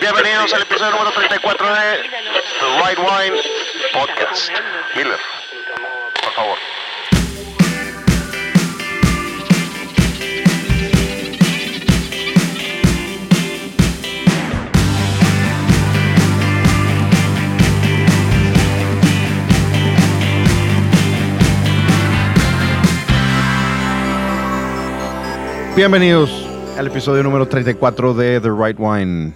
Bienvenidos al episodio número 34 de The Right Wine Podcast. Miller, Bienvenidos al episodio número 34 de The Right Wine.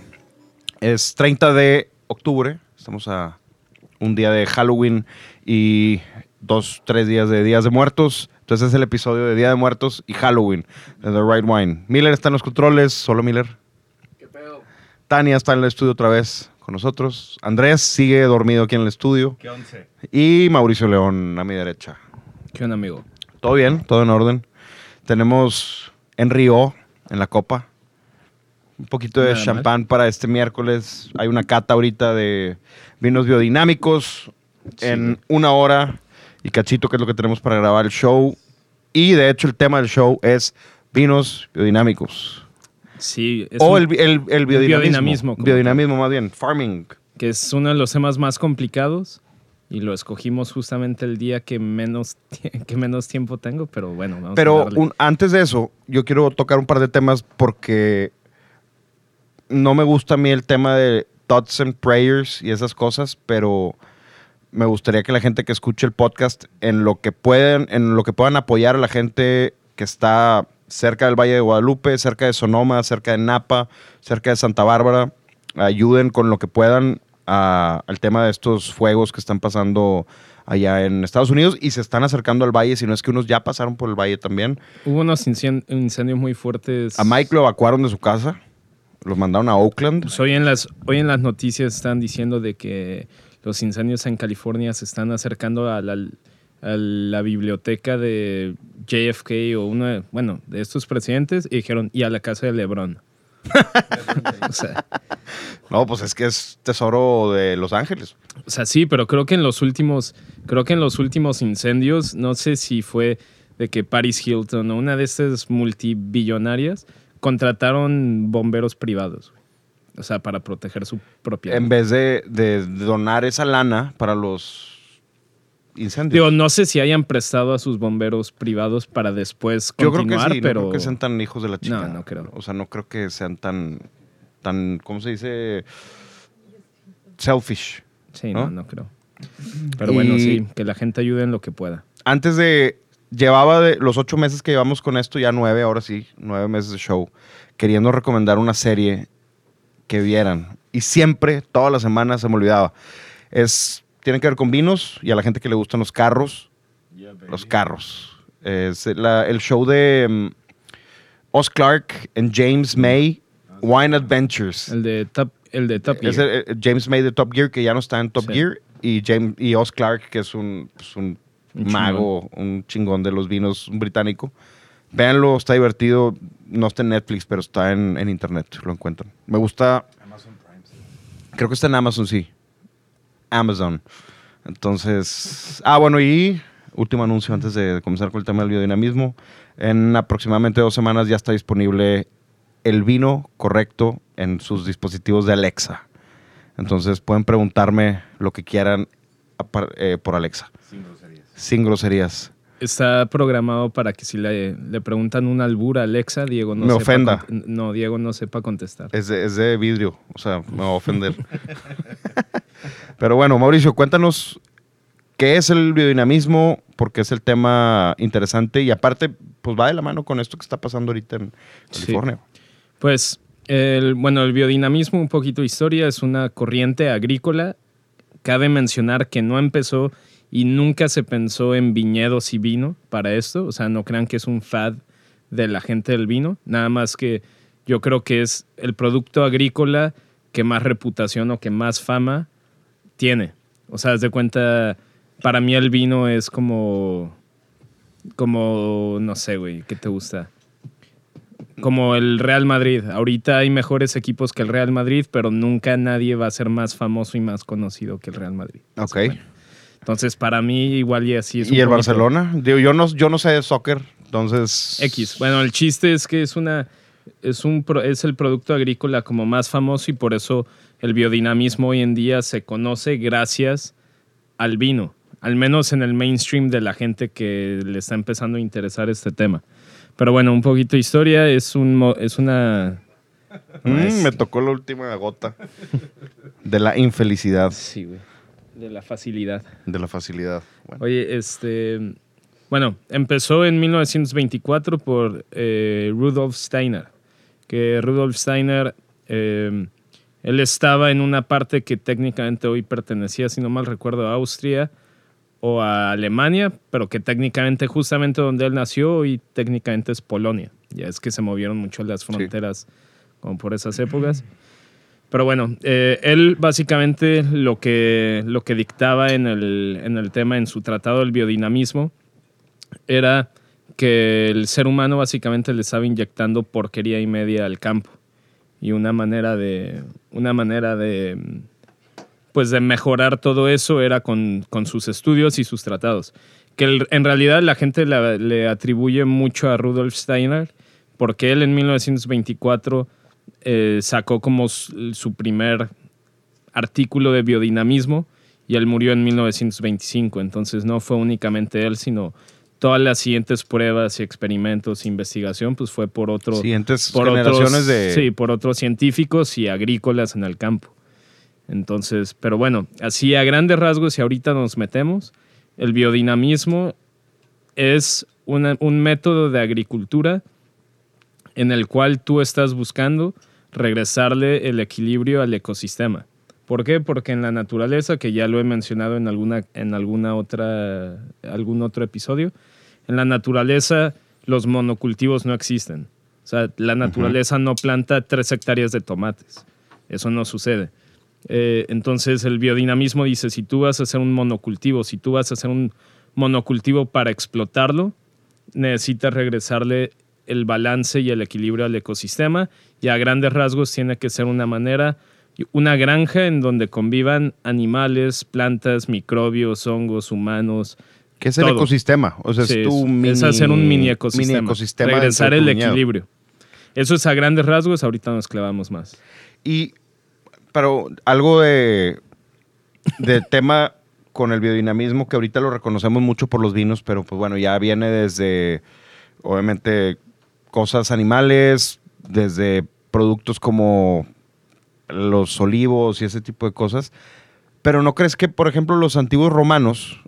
Es 30 de octubre, estamos a un día de Halloween y dos, tres días de Días de Muertos. Entonces es el episodio de Día de Muertos y Halloween de The Right Wine. Miller está en los controles, solo Miller. Tania está en el estudio otra vez con nosotros. Andrés sigue dormido aquí en el estudio. ¿Qué once? Y Mauricio León a mi derecha. ¿Qué onda, amigo? Todo bien, todo en orden. Tenemos en Río, en la copa, un poquito de Nada mal. champán para este miércoles. Hay una cata ahorita de vinos biodinámicos en una hora y cachito, que es lo que tenemos para grabar el show. Y de hecho, el tema del show es vinos biodinámicos. Sí, es o un- el, el, el biodinamismo. Biodinamismo, más bien. Farming. que es uno de los temas más complicados y lo escogimos justamente el día que menos, que menos tiempo tengo, pero bueno, vamos a Pero darle. un- antes de eso, yo quiero tocar un par de temas porque no me gusta a mí el tema de thoughts and prayers y esas cosas, pero me gustaría que la gente que escuche el podcast en lo que pueden, en lo que puedan apoyar a la gente que está cerca del Valle de Guadalupe, cerca de Sonoma, cerca de Napa, cerca de Santa Bárbara, ayuden con lo que puedan a- al tema de estos fuegos que están pasando allá en Estados Unidos y se están acercando al valle, si no es que unos ya pasaron por el valle también. Hubo unos incendios muy fuertes. A Mike lo evacuaron de su casa, los mandaron a Oakland. Pues hoy, en las, hoy en las noticias están diciendo de que los incendios en California se están acercando a la, a la biblioteca de JFK o uno, de- bueno, de estos presidentes y dijeron, y a la casa de LeBron. o, sea, No, pues es que es tesoro de Los Ángeles. o sea, sí, pero creo que en los últimos, creo que en los últimos incendios, no sé si fue de que Paris Hilton o una de estas multibillonarias contrataron bomberos privados. O sea, para proteger su propiedad. En vez de, de donar esa lana para los incendios. Digo, no sé si hayan prestado a sus bomberos privados para después Yo creo que continuar, sí, pero no creo que sean tan hijos de la chica. No, no creo. O sea, no creo que sean tan, tan, ¿cómo se dice? Selfish. sí, ¿no? no, no creo. Pero bueno, sí, que la gente ayude en lo que pueda. Antes de, llevaba de los ocho meses que llevamos con esto, ya nueve, ahora sí, nueve meses de show, queriendo recomendar una serie que vieran. Y siempre, todas las semanas, se me olvidaba. Es, tiene que ver con vinos y a la gente que le gustan los carros. Los carros. Es la- el show de mm, Oz Clark and James May, Wine Adventures. El de Top, el de Top Es Gear. el- el James May de Top Gear, que ya no está en Top Sí. Gear, y, James, y Oz Clark, que es un, pues, un Un mago, un chingón de los vinos, un británico. Véanlo, está divertido. No está en Netflix, pero está en, en internet, lo encuentran. Me gusta. Creo que está en Amazon, sí. Amazon. Entonces. Ah, bueno, y último anuncio antes de comenzar con el tema del biodinamismo. En aproximadamente dos semanas ya está disponible el vino correcto en sus dispositivos de Alexa. Entonces pueden preguntarme lo que quieran eh, por Alexa. Sin groserías. Está programado para que si le, le preguntan un albur a Alexa, Diego no Me sepa ofenda. No, Diego no sepa contestar. Es de, es de vidrio, o sea, me va a ofender. Pero bueno, Mauricio, cuéntanos qué es el biodinamismo, porque es el tema interesante y aparte, pues va de la mano con esto que está pasando ahorita en Sí. California. Pues, el, bueno, el biodinamismo, un poquito de historia, es una corriente agrícola. Cabe mencionar que no empezó y nunca se pensó en viñedos y vino para esto. O sea, no crean que es un fad de la gente del vino. Nada más que yo creo que es el producto agrícola que más reputación o que más fama tiene. O sea, haz de cuenta, para mí el vino es como, como, no sé, güey, ¿qué te gusta? Como el Real Madrid. Ahorita hay mejores equipos que el Real Madrid, pero nunca nadie va a ser más famoso y más conocido que el Real Madrid. Ok. Entonces, para mí, igual y así es. ¿Y un el Barcelona? Digo, yo no, yo no sé de soccer, Entonces. X. Bueno, el chiste es que es una es un es el producto agrícola como más famoso y por eso el biodinamismo hoy en día se conoce gracias al vino, al menos en el mainstream de la gente que le está empezando a interesar este tema. Pero bueno, un poquito de historia, es un es una Mm, me tocó la última gota de la infelicidad, sí, güey, de la facilidad. de la facilidad. Bueno, Oye, este. Bueno, empezó en 1924 por eh, Rudolf Steiner. Que Rudolf Steiner, eh, él estaba en una parte que técnicamente hoy pertenecía, si no mal recuerdo, a Austria o a Alemania, pero que técnicamente, justamente donde él nació, hoy técnicamente es Polonia. Ya es que se movieron mucho las fronteras como por esas épocas. Pero bueno, eh, él básicamente lo que, lo que dictaba en el, en el tema, en su tratado del biodinamismo, era que el ser humano básicamente le estaba inyectando porquería y media al campo. Y una manera de, una manera de, pues de mejorar todo eso era con, con sus estudios y sus tratados. Que en realidad la gente le atribuye mucho a Rudolf Steiner, porque él en 1924 eh, sacó como su, su primer artículo de biodinamismo y él murió en 1925. Entonces no fue únicamente él, sino todas las siguientes pruebas y experimentos investigación, pues fue por otro siguientes por generaciones otros, de. sí, por otros científicos y agrícolas en el campo. Entonces, pero bueno, así a grandes rasgos, y ahorita nos metemos, el biodinamismo es una- un método de agricultura en el cual tú estás buscando regresarle el equilibrio al ecosistema. ¿Por qué? Porque en la naturaleza, que ya lo he mencionado en alguna, en alguna otra, algún otro episodio, en la naturaleza los monocultivos no existen. O sea, la naturaleza no planta tres hectáreas de tomates. Eso no sucede. Eh, entonces el biodinamismo dice, si tú vas a hacer un monocultivo, si tú vas a hacer un monocultivo para explotarlo, necesitas regresarle el balance y el equilibrio al ecosistema y a grandes rasgos tiene que ser una manera, una granja en donde convivan animales, plantas, microbios, hongos, humanos. ¿Qué es el todo. ecosistema? O sea, Sí, es tu mini. es hacer un mini ecosistema. mini ecosistema regresar el viñedo. equilibrio. Eso es a grandes rasgos, ahorita nos clavamos más. Y, pero algo de, de tema con el biodinamismo, que ahorita lo reconocemos mucho por los vinos, pero pues bueno, ya viene desde, obviamente, cosas animales, desde productos como los olivos y ese tipo de cosas. Pero ¿no crees que, por ejemplo, los antiguos romanos,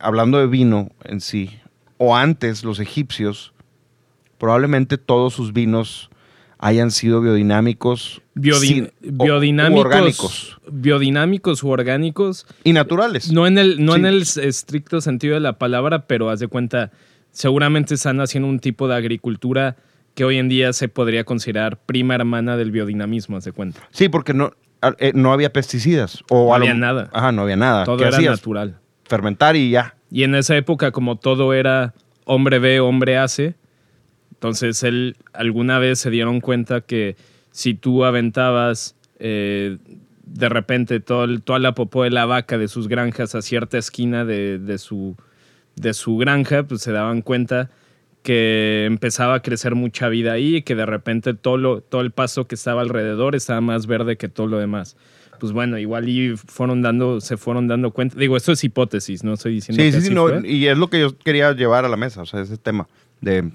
hablando de vino en sí, o antes los egipcios, probablemente todos sus vinos hayan sido biodinámicos, sin- o- u biodinámicos, orgánicos biodinámicos u orgánicos, y naturales. no en el, no Sí. en el estricto sentido de la palabra, pero haz de cuenta, seguramente están haciendo un tipo de agricultura que hoy en día se podría considerar prima hermana del biodinamismo, haz de cuenta. Sí, porque no, eh, no había pesticidas. O No había nada. Ajá, no había nada. Todo ¿Qué era hacías? natural. Fermentar y ya. Y en esa época, como todo era hombre ve, hombre hace, entonces él alguna vez se dieron cuenta que si tú aventabas eh, de repente todo toda la popó de la vaca de sus granjas a cierta esquina de, de su, de su granja, pues se daban cuenta que empezaba a crecer mucha vida ahí y que de repente todo, lo, todo el pasto que estaba alrededor estaba más verde que todo lo demás. Pues bueno, igual y fueron dando, se fueron dando cuenta. Digo, esto es hipótesis, no estoy diciendo Sí, que sí, sí. así no, fue. y es lo que yo quería llevar a la mesa. O sea, ese tema de.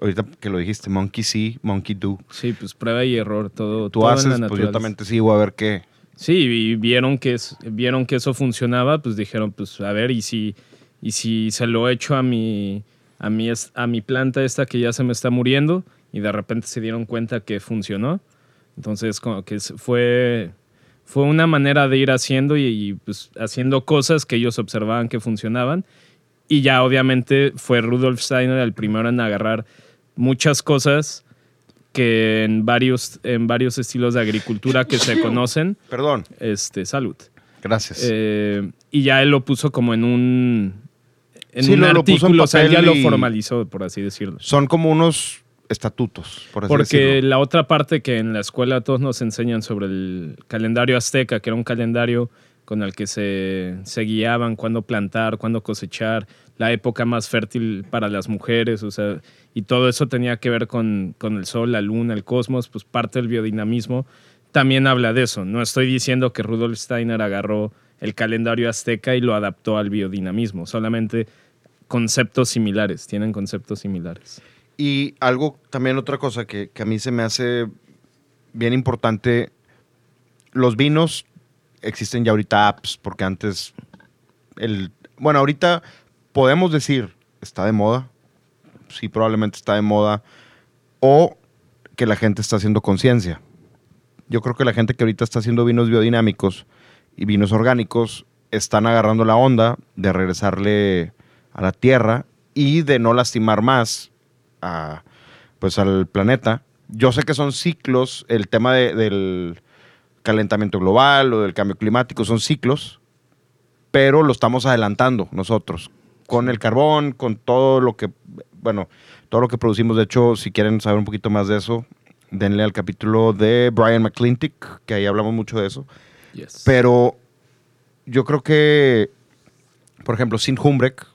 Ahorita que lo dijiste, monkey see, monkey do. Sí, pues prueba y error, todo. Tú todo en haces, la pues yo también te sigo a ver qué. Sí, y vieron que, es- vieron que eso funcionaba, pues dijeron, pues a ver, y si, y si se lo echo a mi, a, mi, a mi planta esta que ya se me está muriendo, y de repente se dieron cuenta que funcionó. Entonces, como que fue, fue una manera de ir haciendo y, y, pues haciendo cosas que ellos observaban que funcionaban. Y ya obviamente fue Rudolf Steiner el primero en agarrar muchas cosas que en varios, en varios estilos de agricultura que se conocen, Perdón, este, salud. gracias. Eh, y ya él lo puso como en un, en Sí, un lo- lo puso en artículo, o sea, él ya lo formalizó, por así decirlo. Son como unos estatutos, por así Porque decirlo. la otra parte que en la escuela todos nos enseñan sobre el calendario azteca, que era un calendario con el que se, se guiaban cuándo plantar, cuándo cosechar, la época más fértil para las mujeres, o sea, y todo eso tenía que ver con, con el sol, la luna, el cosmos, pues parte del biodinamismo también habla de eso. No estoy diciendo que Rudolf Steiner agarró el calendario azteca y lo adaptó al biodinamismo, solamente conceptos similares, tienen conceptos similares. Y algo, también otra cosa que, a mí se me hace bien importante, los vinos existen ya ahorita apps, porque antes, el, bueno, ahorita podemos decir, está de moda, sí, probablemente está de moda, o que la gente está haciendo conciencia. Yo creo que la gente que ahorita está haciendo vinos biodinámicos y vinos orgánicos están agarrando la onda de regresarle a la tierra y de no lastimar más a, pues al planeta. Yo sé que son ciclos, el tema de- del calentamiento global o del cambio climático son ciclos, pero lo estamos adelantando nosotros con el carbón, con todo lo que, bueno, todo lo que producimos. De hecho, si quieren saber un poquito más de eso, denle al capítulo de Brian McClintic, que ahí hablamos mucho de eso. Yes. Pero yo creo que, por ejemplo, Sin Humbrek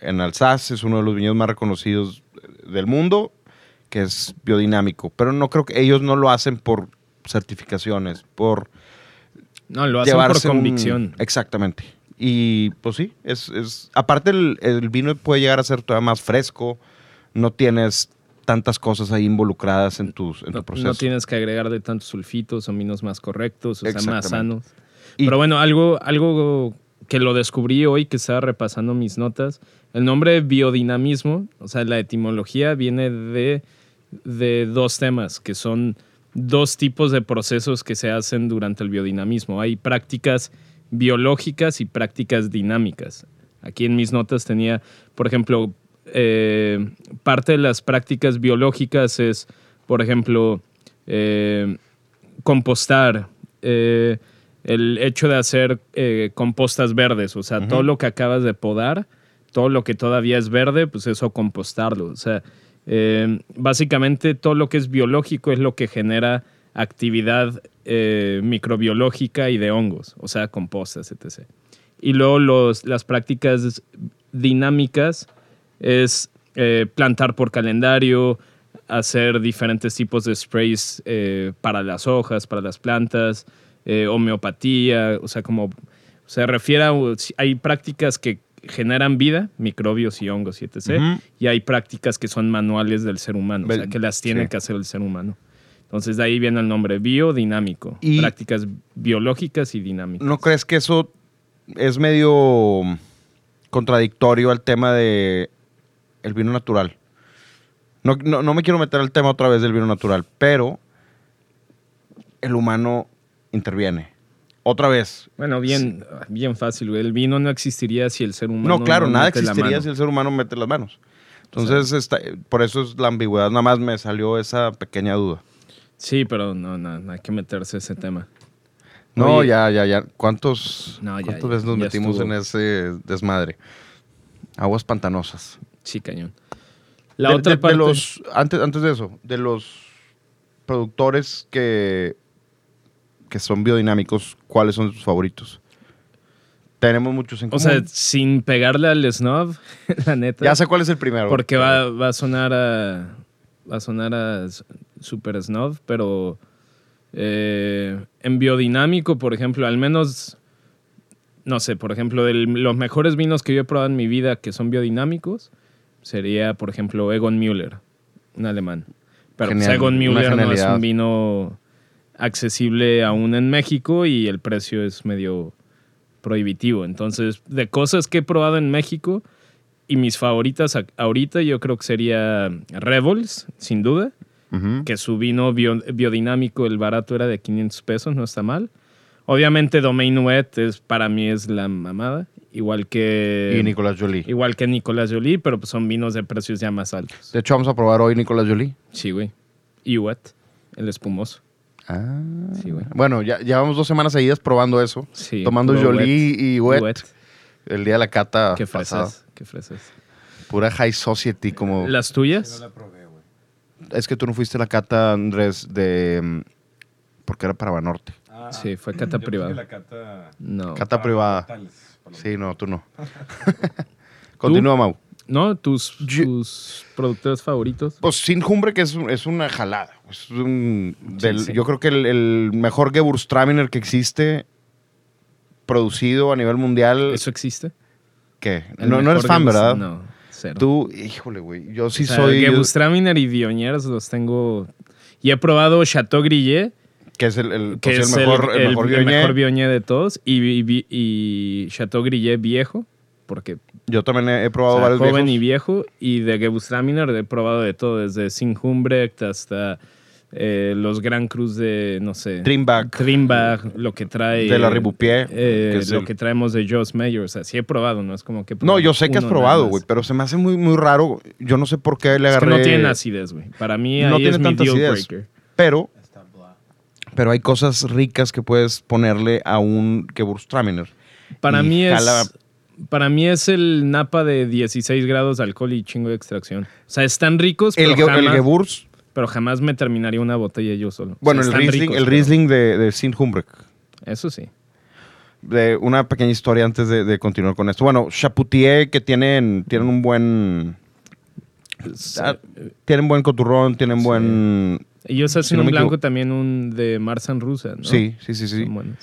en Alsace es uno de los viñedos más reconocidos del mundo, que es biodinámico. Pero no creo que ellos no lo hacen por certificaciones, por no, lo hacen por un- convicción. Exactamente. Y pues sí, es, es aparte el, el vino puede llegar a ser todavía más fresco, no tienes tantas cosas ahí involucradas en, tus, en tu No, proceso. no tienes que agregarle tantos sulfitos, son vinos más correctos, o sea, más sanos. Y- Pero bueno, algo, algo que lo descubrí hoy que estaba repasando mis notas, el nombre biodinamismo, o sea, la etimología viene de, de dos temas, que son dos tipos de procesos que se hacen durante el biodinamismo. Hay prácticas biológicas y prácticas dinámicas. Aquí en mis notas tenía, por ejemplo, eh, parte de las prácticas biológicas es, por ejemplo, eh, compostar, eh, el hecho de hacer eh, compostas verdes, o sea, todo lo que acabas de podar, todo lo que todavía es verde, pues eso compostarlo. O sea, eh, básicamente todo lo que es biológico es lo que genera actividad eh, microbiológica y de hongos, o sea, compostas, etc. Y luego los, las prácticas dinámicas es eh, plantar por calendario, hacer diferentes tipos de sprays para las hojas, para las plantas, homeopatía, o sea, como se refiere a, hay prácticas que generan vida, microbios y hongos y etc. Y hay prácticas que son manuales del ser humano, o sea, que las tiene sí. que hacer el ser humano. Entonces de ahí viene el nombre biodinámico, Y- prácticas biológicas y dinámicas. ¿No crees que eso es medio contradictorio al tema de el vino natural? No, no, no me quiero meter al tema otra vez del vino natural, pero el humano interviene. Otra vez. Bueno, bien, bien fácil. El vino no existiría si el ser humano No, claro, nada mete existiría si el ser humano mete las manos. Entonces, está- por eso es la ambigüedad. Nada más me salió esa pequeña duda. Sí, pero no, no, no hay que meterse ese tema. No, Oye. ya, ya, ya. ¿Cuántos, No, ya, ¿cuántas ya, veces nos metimos estuvo. en ese desmadre? Aguas pantanosas. Sí, cañón. La de, otra de- de parte. los, antes, antes de eso, de los productores que, que son biodinámicos, ¿cuáles son sus favoritos? Tenemos muchos en o común. sea, sin pegarle al snob, la neta. ya sé cuál es el primero. Porque va, va a sonar a. Va a sonar a super snob, pero. eh, en biodinámico, por ejemplo, al menos. No sé, por ejemplo, de los mejores vinos que yo he probado en mi vida que son biodinámicos, sería, por ejemplo, Egon Müller, un alemán. Pero pues, Egon Müller no es un vino accesible aún en México y el precio es medio prohibitivo. Entonces, de cosas que he probado en México y mis favoritas ahorita, yo creo que sería Rebels, sin duda, que su vino bio- biodinámico, el barato era de 500 pesos, no está mal. Obviamente Domaine Wet es, para mí es la mamada, igual que Y Nicolás Jolie. igual que Nicolás Jolie, pero pues son vinos de precios ya más altos. De hecho, vamos a probar hoy Nicolás Jolie. Sí, güey. Y Wet, el espumoso. Ah. Sí, güey. Bueno, ya llevamos dos semanas seguidas probando eso. Sí, tomando Jolie Wet. y wet, El día de la cata Qué fresas, qué fresas. Pura high society como... ¿Las tuyas? Es que tú no fuiste a la cata, Andrés, de... mm, Porque era para Banorte. Sí, fue cata privada. La cata No. Cata para privada. Sí, no, tú no. Continúa, Mau. ¿No? ¿Tus, Yo- tus productores favoritos? Pues Sin Humbre, que es, es una jalada. Es un- del- sí. Yo creo que el, el mejor Gewürztraminer que existe producido a nivel mundial. ¿Eso existe? ¿Qué? No, no eres fan, ¿verdad? No, cero. Tú, híjole, güey. Yo sí O sea, soy. Gewürztraminer y Viogniers los tengo... Y he probado Chateau Grillet, que es el, el, que pues, es el mejor, el, el, mejor el Viognier. mejor Viognier de todos, y, y, y Chateau Grillet viejo, porque Yo también he, he o probado sea, varios joven viejos. y viejo, y de Gewürztraminer he probado de todo, desde Sinhumbrecht hasta eh, los Gran Cruz de, no sé... Trimbach, lo que trae... De la Riboupie, eh, es lo el- que traemos de Joss Mayer, o sea, sí he probado, no es como que... No, probado yo sé que has probado, güey, pero se me hace muy, muy raro. Yo no sé por qué le Es que agarré. no tienen acidez, güey. Para mí No ahí tiene es mi tanta deal acidez. breaker. Pero, pero hay cosas ricas que puedes ponerle a un Gewürztraminer. Para mí es... Para mí es el napa de 16 grados de alcohol y chingo de extracción. O sea, están ricos, El, pero, el jamás, pero jamás me terminaría una botella yo solo. O sea, bueno, el Riesling, ricos, el Riesling de, de Sint Humbrek. Eso sí. De una pequeña historia antes de, de continuar con esto. Bueno, Chapoutier, que tienen, tienen un buen. ah, tienen buen coturrón, tienen Sí. buen. Ellos hacen no un blanco equivoco. también un de Marsan Rusa, ¿no? Sí, sí, sí, sí. Son buenos.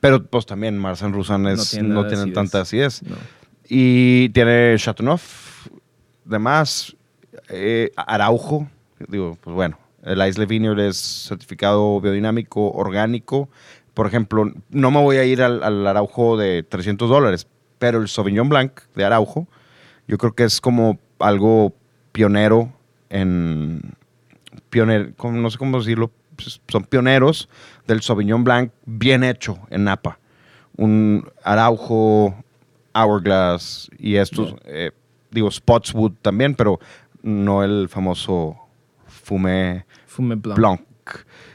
Pero pues también Marsan Rusan es, no, tienen nada de tienen acidez. tanta acidez. No. Y tiene Chateauneuf, demás, eh, Araujo, digo, pues bueno, el Isle Vineyard es certificado biodinámico, orgánico. Por ejemplo, no me voy a ir al, al Araujo de 300 dólares, pero el Sauvignon Blanc de Araujo, yo creo que es como algo pionero en... Pioner, no sé cómo decirlo, pues, son pioneros del Sauvignon Blanc bien hecho en Napa. Un Araujo, Hourglass y estos, eh, digo, Spotswood también, pero no el famoso Fumé Fume Blanc. Blanc.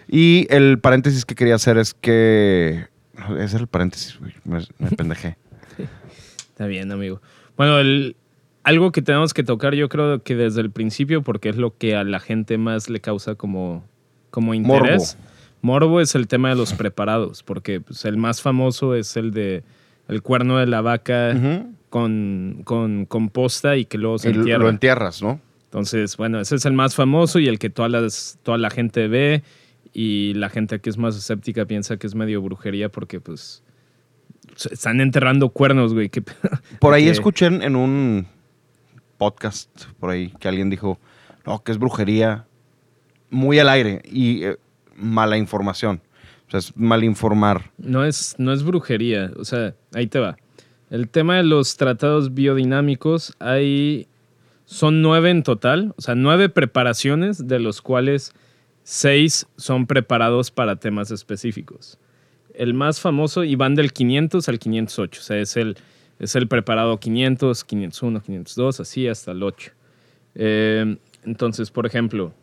Y el paréntesis que quería hacer es que... Ese era el paréntesis, me, me pendejé. Está bien, amigo. Bueno, el, algo que tenemos que tocar yo creo que desde el principio, porque es lo que a la gente más le causa como, como interés. Morbo. Es el tema de los preparados, porque pues, el más famoso es el de el cuerno de la vaca con, con composta y que luego se entierra. lo entierras, ¿no? Entonces, bueno, ese es el más famoso y el que todas las, toda la gente ve y la gente que es más escéptica piensa que es medio brujería porque pues están enterrando cuernos, güey. que- Por ahí que- escuché en, en un podcast, por ahí, que alguien dijo, no, que es brujería, muy al aire y eh, mala información. O sea, es mal informar. No es, no es brujería, o sea, ahí te va. El tema de los tratados biodinámicos, hay, son nueve en total, o sea, nueve preparaciones, de los cuales seis son preparados para temas específicos. El más famoso, y van del 500 al 508, o sea, es el, es el preparado 500, 501, 502, así hasta el 8. Eh, entonces, por ejemplo,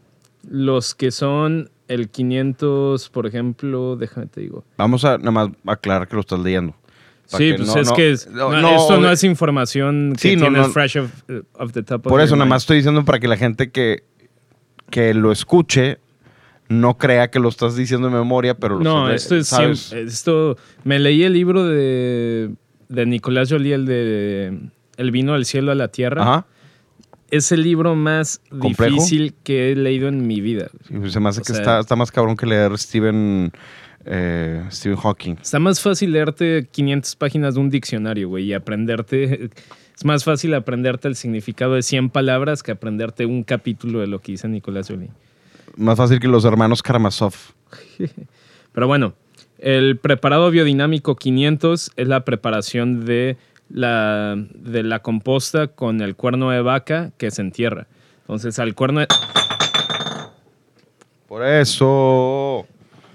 los que son el 500, por ejemplo, déjame te digo. Vamos a nada más aclarar que lo estás leyendo. Sí, pues no- es no- que es- no- esto no obvi- es información que Sí, no, tienes fresh of, of the top of Por eso, nada más estoy diciendo para que la gente que, que lo escuche no crea que lo estás diciendo de memoria, pero lo No, esto es ¿sabes? siempre- esto me leí el libro de, de Nicolás Jolie, el de El vino del cielo a la tierra. Ajá. Es el libro más ¿Complejo? difícil que he leído en mi vida. Sí, pues se me hace O que sea- está, está más cabrón que leer Stephen, eh, Stephen Hawking. Está más fácil leerte 500 páginas de un diccionario, güey, y aprenderte. Es más fácil aprenderte el significado de 100 palabras que aprenderte un capítulo de lo que dice Nicolás Jolie. Más fácil que los hermanos Karamazov. Pero bueno, el preparado biodinámico 500 es la preparación de la, de la composta con el cuerno de vaca que se entierra. Entonces, al cuerno de... Por eso.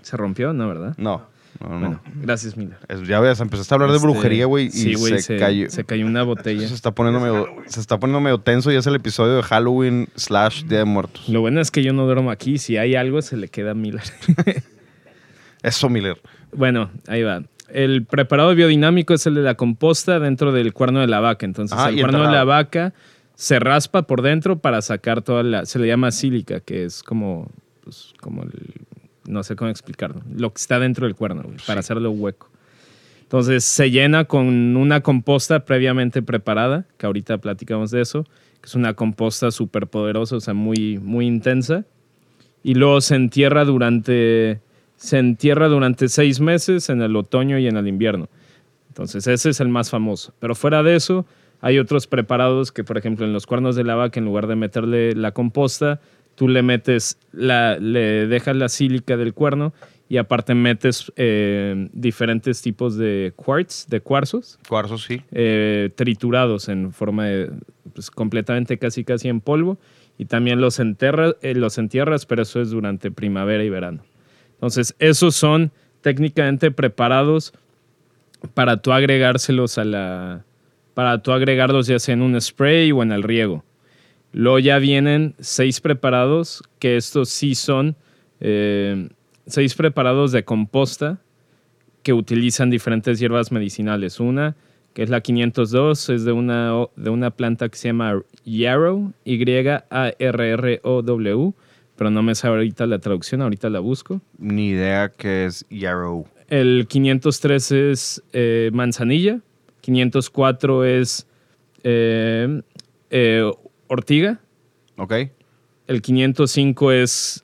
¿Se rompió? No, ¿verdad? No, no, no. Bueno, gracias, Miller. Es- ya ves, empezaste a hablar de Este, brujería, güey, y sí, güey, se, cayó. Se cayó una botella. Se está, poniendo medio, se está poniendo medio tenso y es el episodio de Halloween slash Día de Muertos. Lo bueno es que yo no duermo aquí. Si hay algo, se le queda a Miller. Eso, Miller. Bueno, ahí va. El preparado biodinámico es el de la composta dentro del cuerno de la vaca. Entonces, Ah, el cuerno de la vaca se raspa por dentro para sacar toda la. Se le llama sílica, que es como. pues, como el. No sé cómo explicarlo. Lo que está dentro del cuerno, güey, para hacerlo hueco. Entonces se llena con una composta previamente preparada, que ahorita platicamos de eso, que es una composta súper poderosa, o sea, muy, muy intensa. Y luego se entierra durante, se entierra durante seis meses en el otoño y en el invierno. Entonces ese es el más famoso. Pero fuera de eso, hay otros preparados que, por ejemplo, en los cuernos de la vaca, en lugar de meterle la composta, tú le metes, la, le dejas la sílica del cuerno y aparte metes eh, diferentes tipos de quartz, de cuarzos, Cuarzo, sí. eh, triturados en forma de, pues, completamente casi casi en polvo y también los, enterra- eh, los entierras, pero eso es durante primavera y verano. Entonces, esos son técnicamente preparados para tú agregárselos a la, para tú agregarlos ya sea en un spray o en el riego. Luego ya vienen seis preparados, que estos sí son eh, seis preparados de composta que utilizan diferentes hierbas medicinales. Una, que es la 502, es de una, de una planta que se llama Yarrow, Y-A-R-R-O-W, pero no me sabe ahorita la traducción, ahorita la busco. Ni idea que es Yarrow. El 503 es eh, manzanilla, 504 es eh, eh, ortiga, ¿Ok? el 505 es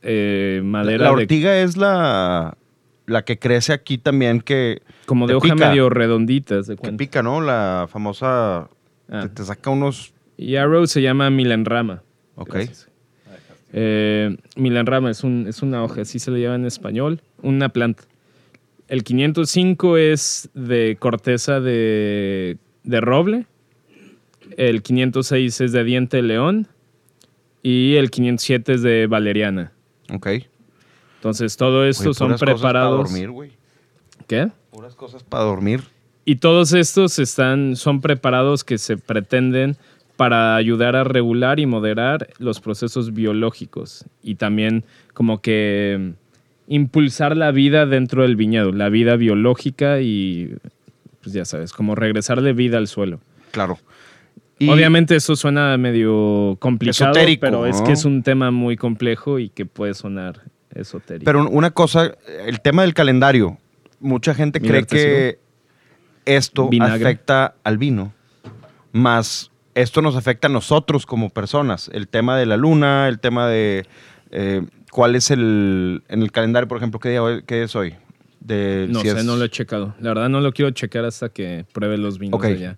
madera La de- ortiga es la, la que crece aquí también que, como de hoja pica. medio redondita. ¿se que cuenta? pica, ¿no? La famosa... Ah. Te, te saca unos... Yarrow se llama milenrama. Ok. Gracias. Eh, milenrama es, un, es una hoja, así se le llama en español, una planta. El 505 es de corteza de, de roble. El 506 es de diente de león. Y el 507 es de valeriana. Ok. Entonces, todo esto son cosas preparados. Para dormir, güey. ¿Qué? Puras cosas para dormir. Y todos estos están, son preparados que se pretenden para ayudar a regular y moderar los procesos biológicos y también como que impulsar la vida dentro del viñedo, la vida biológica y pues ya sabes, como regresarle vida al suelo. Claro. Y- Obviamente eso suena medio complicado, Esotérico, pero es que es un tema muy complejo y que puede sonar esotérico. Pero una cosa, el tema del calendario. Mucha gente cree te que esto Vinagre. afecta al vino, más esto nos afecta a nosotros como personas. El tema de la luna, el tema de eh, cuál es el, en el calendario, por ejemplo, qué día hoy- qué es hoy. De, no si sé, es- no lo he checado. La verdad no lo quiero checar hasta que pruebe los vinos Ok. de allá.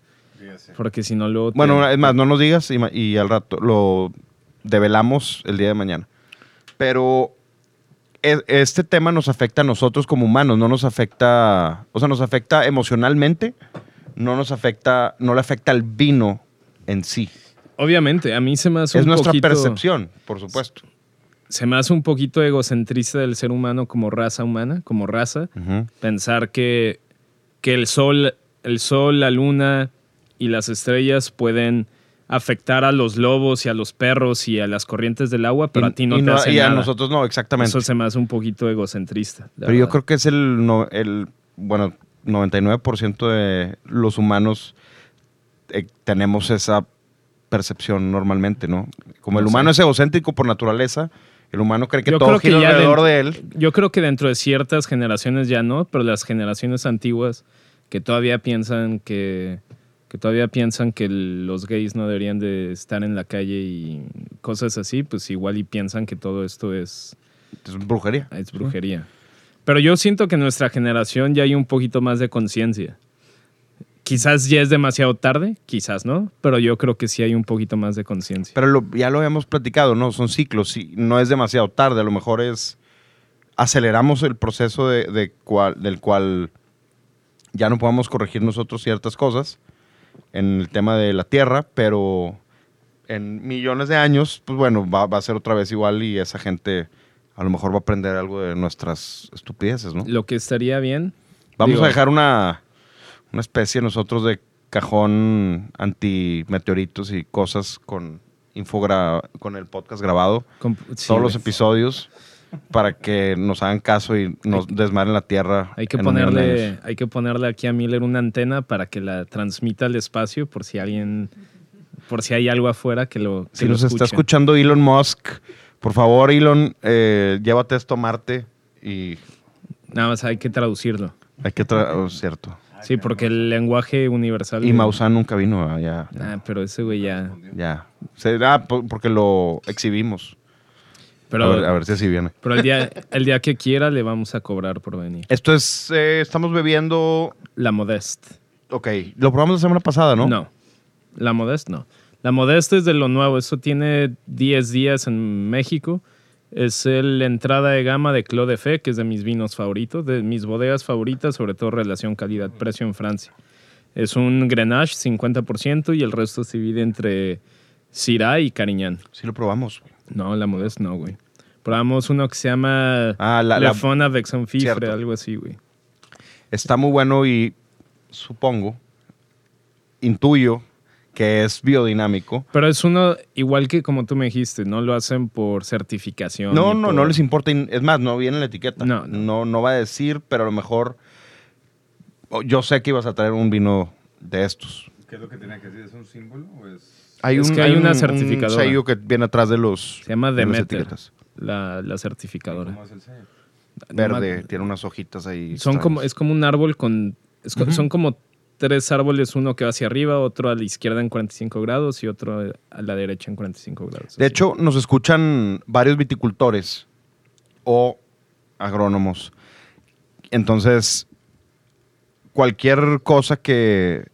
Porque si no luego... te- Bueno, es más, no nos digas y, al rato lo develamos el día de mañana. Pero este tema nos afecta a nosotros como humanos, no nos afecta, o sea, nos afecta emocionalmente, no nos afecta, no le afecta al vino en sí. Obviamente, a mí se me hace Es un nuestra poquito... percepción, por supuesto. Se me hace un poquito egocentrista del ser humano como raza humana, como raza. Pensar que, que el sol, el sol, la luna y las estrellas pueden afectar a los lobos y a los perros y a las corrientes del agua, pero Y- a ti no y te hace y a nada. nosotros no, exactamente. Eso se me hace un poquito egocentrista. Pero yo creo que es el, el bueno, 99% de los humanos eh, tenemos esa percepción normalmente, ¿no? Como el humano es egocéntrico por naturaleza, el humano cree que Yo todo creo gira alrededor de él. Yo creo que dentro de ciertas generaciones ya no, pero las generaciones antiguas que todavía piensan que, que todavía piensan que los gays no deberían de estar en la calle y cosas así, pues igual y piensan que todo esto es, Es brujería. es brujería. Pero yo siento que en nuestra generación ya hay un poquito más de conciencia. Quizás ya es demasiado tarde, quizás no, pero yo creo que sí hay un poquito más de conciencia. Pero lo- ya lo habíamos platicado, ¿no? Son ciclos, y no es demasiado tarde, a lo mejor es... Aceleramos el proceso de, de cual, del cual ya no podamos corregir nosotros ciertas cosas en el tema de la Tierra, pero en millones de años, pues bueno, va, va a ser otra vez igual y esa gente a lo mejor va a aprender algo de nuestras estupideces, ¿no? Lo que estaría bien. Vamos digo, a dejar una, una especie nosotros de cajón anti-meteoritos y cosas con infogra con el podcast grabado, sí, todos los episodios, para que nos hagan caso y nos desmadren la Tierra. Hay que, ponerle, hay que ponerle aquí a Miller una antena para que la transmita al espacio por si alguien, por si hay algo afuera que lo que Si nos está escuchando Elon Musk, por favor, Elon, eh, llévate esto a Marte y Nada más hay que traducirlo. hay que traer, cierto. Sí, porque el lenguaje universal. Y de- Maussan nunca vino allá. Ah, pero ese güey ya. Ya. Será po- porque lo exhibimos. Pero, a, ver, a ver si así viene. pero el, día, el día que quiera le vamos a cobrar por venir. Esto es. eh, estamos bebiendo. La Modeste. Ok. Lo probamos la semana pasada, ¿no? No. La Modeste no. La Modeste es de lo nuevo. Eso tiene 10 días en México. Es el- la entrada de gama de Clos de Fe, que es de mis vinos favoritos, de mis bodegas favoritas, sobre todo relación calidad-precio en Francia. Es un Grenache 50% y el resto se divide entre Syrah y Carignan. Sí lo probamos. No, la Modeste no, güey. Probamos uno que se llama Ah, la- Le la- Fon avec son fifre, algo así, güey. Está muy bueno y supongo, intuyo que es biodinámico. Pero es uno, igual que como tú me dijiste, no lo hacen por certificación. No, no, por- no les importa. Es más, no viene en la etiqueta. No, no. no, no va a decir, pero a lo mejor. Yo sé que ibas a traer un vino de estos. ¿Qué es lo que tenía que decir? ¿Es un símbolo o es...? Hay Es un, que hay una un- certificadora. Un sello que viene atrás de los. Se llama de las Demeter, etiquetas. la, la certificadora. ¿Cómo es el sello? No Verde, me- tiene unas hojitas ahí. Son como, es como un árbol con... es co- Son como tres árboles, uno que va hacia arriba, otro a la izquierda en 45 grados y otro a la derecha en 45 grados. De hecho, nos escuchan varios viticultores o agrónomos. Entonces, cualquier cosa que,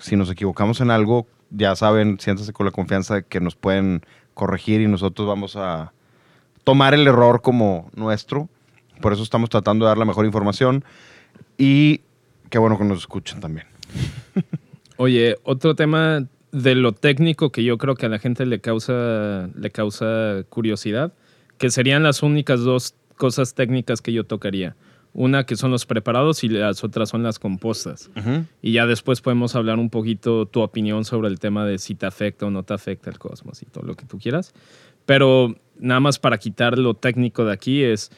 si nos equivocamos en algo, ya saben, siéntanse con la confianza de que nos pueden corregir y nosotros vamos a tomar el error como nuestro. Por eso estamos tratando de dar la mejor información. Y qué bueno que nos escuchen también. Oye, otro tema de lo técnico que yo creo que a la gente le causa, le causa curiosidad, que serían las únicas dos cosas técnicas que yo tocaría. Una que son los preparados y las otras son las compostas. Y ya después podemos hablar un poquito tu opinión sobre el tema de si te afecta o no te afecta el cosmos y todo lo que tú quieras. Pero nada más para quitar lo técnico de aquí es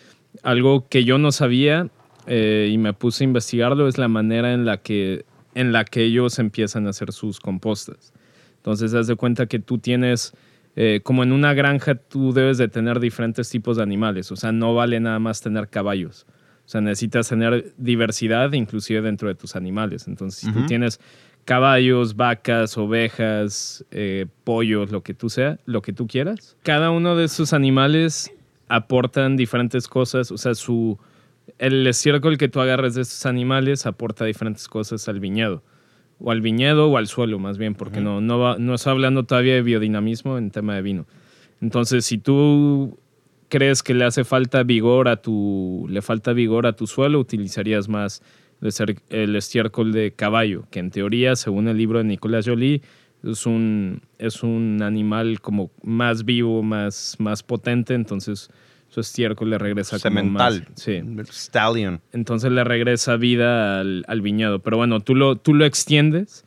algo que yo no sabía eh, y me puse a investigarlo, es la manera en la que, en la que ellos empiezan a hacer sus compostas. Entonces, haz de cuenta que tú tienes, eh, como en una granja, tú debes de tener diferentes tipos de animales. O sea, no vale nada más tener caballos. O sea, necesitas tener diversidad, inclusive dentro de tus animales. Entonces, si tú tienes caballos, vacas, ovejas, eh, pollos, lo que tú sea, lo que tú quieras, cada uno de esos animales aportan diferentes cosas. O sea, su el estiércol que tú agarres de estos animales aporta diferentes cosas al viñedo. O al viñedo o al suelo, más bien, porque no, no, va, no estoy hablando todavía de biodinamismo en tema de vino. Entonces, si tú crees que le hace falta vigor a tu, le falta vigor a tu suelo, utilizarías más el estiércol de caballo, que en teoría, según el libro de Nicolas Joly, es un, es un animal como más vivo, más, más potente, entonces su estiércol le regresa como Cemental. más- sí Stallion. entonces le regresa vida al, al viñedo. Pero bueno, tú lo, tú lo extiendes,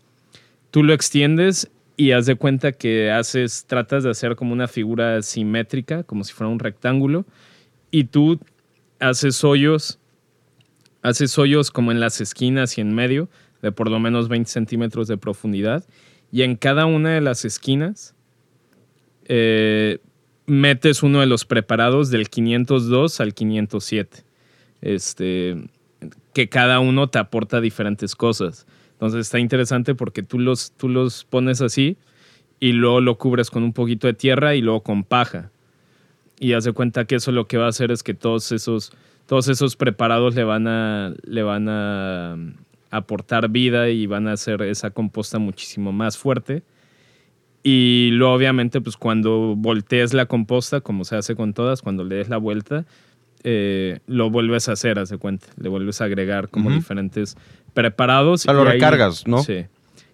tú lo extiendes y haz de cuenta que haces, tratas de hacer como una figura simétrica, como si fuera un rectángulo, y tú haces hoyos, haces hoyos como en las esquinas y en medio, de por lo menos 20 centímetros de profundidad, y en cada una de las esquinas eh, metes uno de los preparados del 502 al 507 este, que cada uno te aporta diferentes cosas. Entonces está interesante porque tú los, tú los pones así y luego lo cubres con un poquito de tierra y luego con paja. Y haz de cuenta que eso lo que va a hacer es que todos esos, todos esos preparados le van a, le van a mm, aportar vida y van a hacer esa composta muchísimo más fuerte. Y luego, obviamente, pues cuando voltees la composta, como se hace con todas, cuando le des la vuelta, eh, lo vuelves a hacer, haz de cuenta. Le vuelves a agregar como diferentes preparados. O sea, lo ahí- recargas, ¿no? Sí.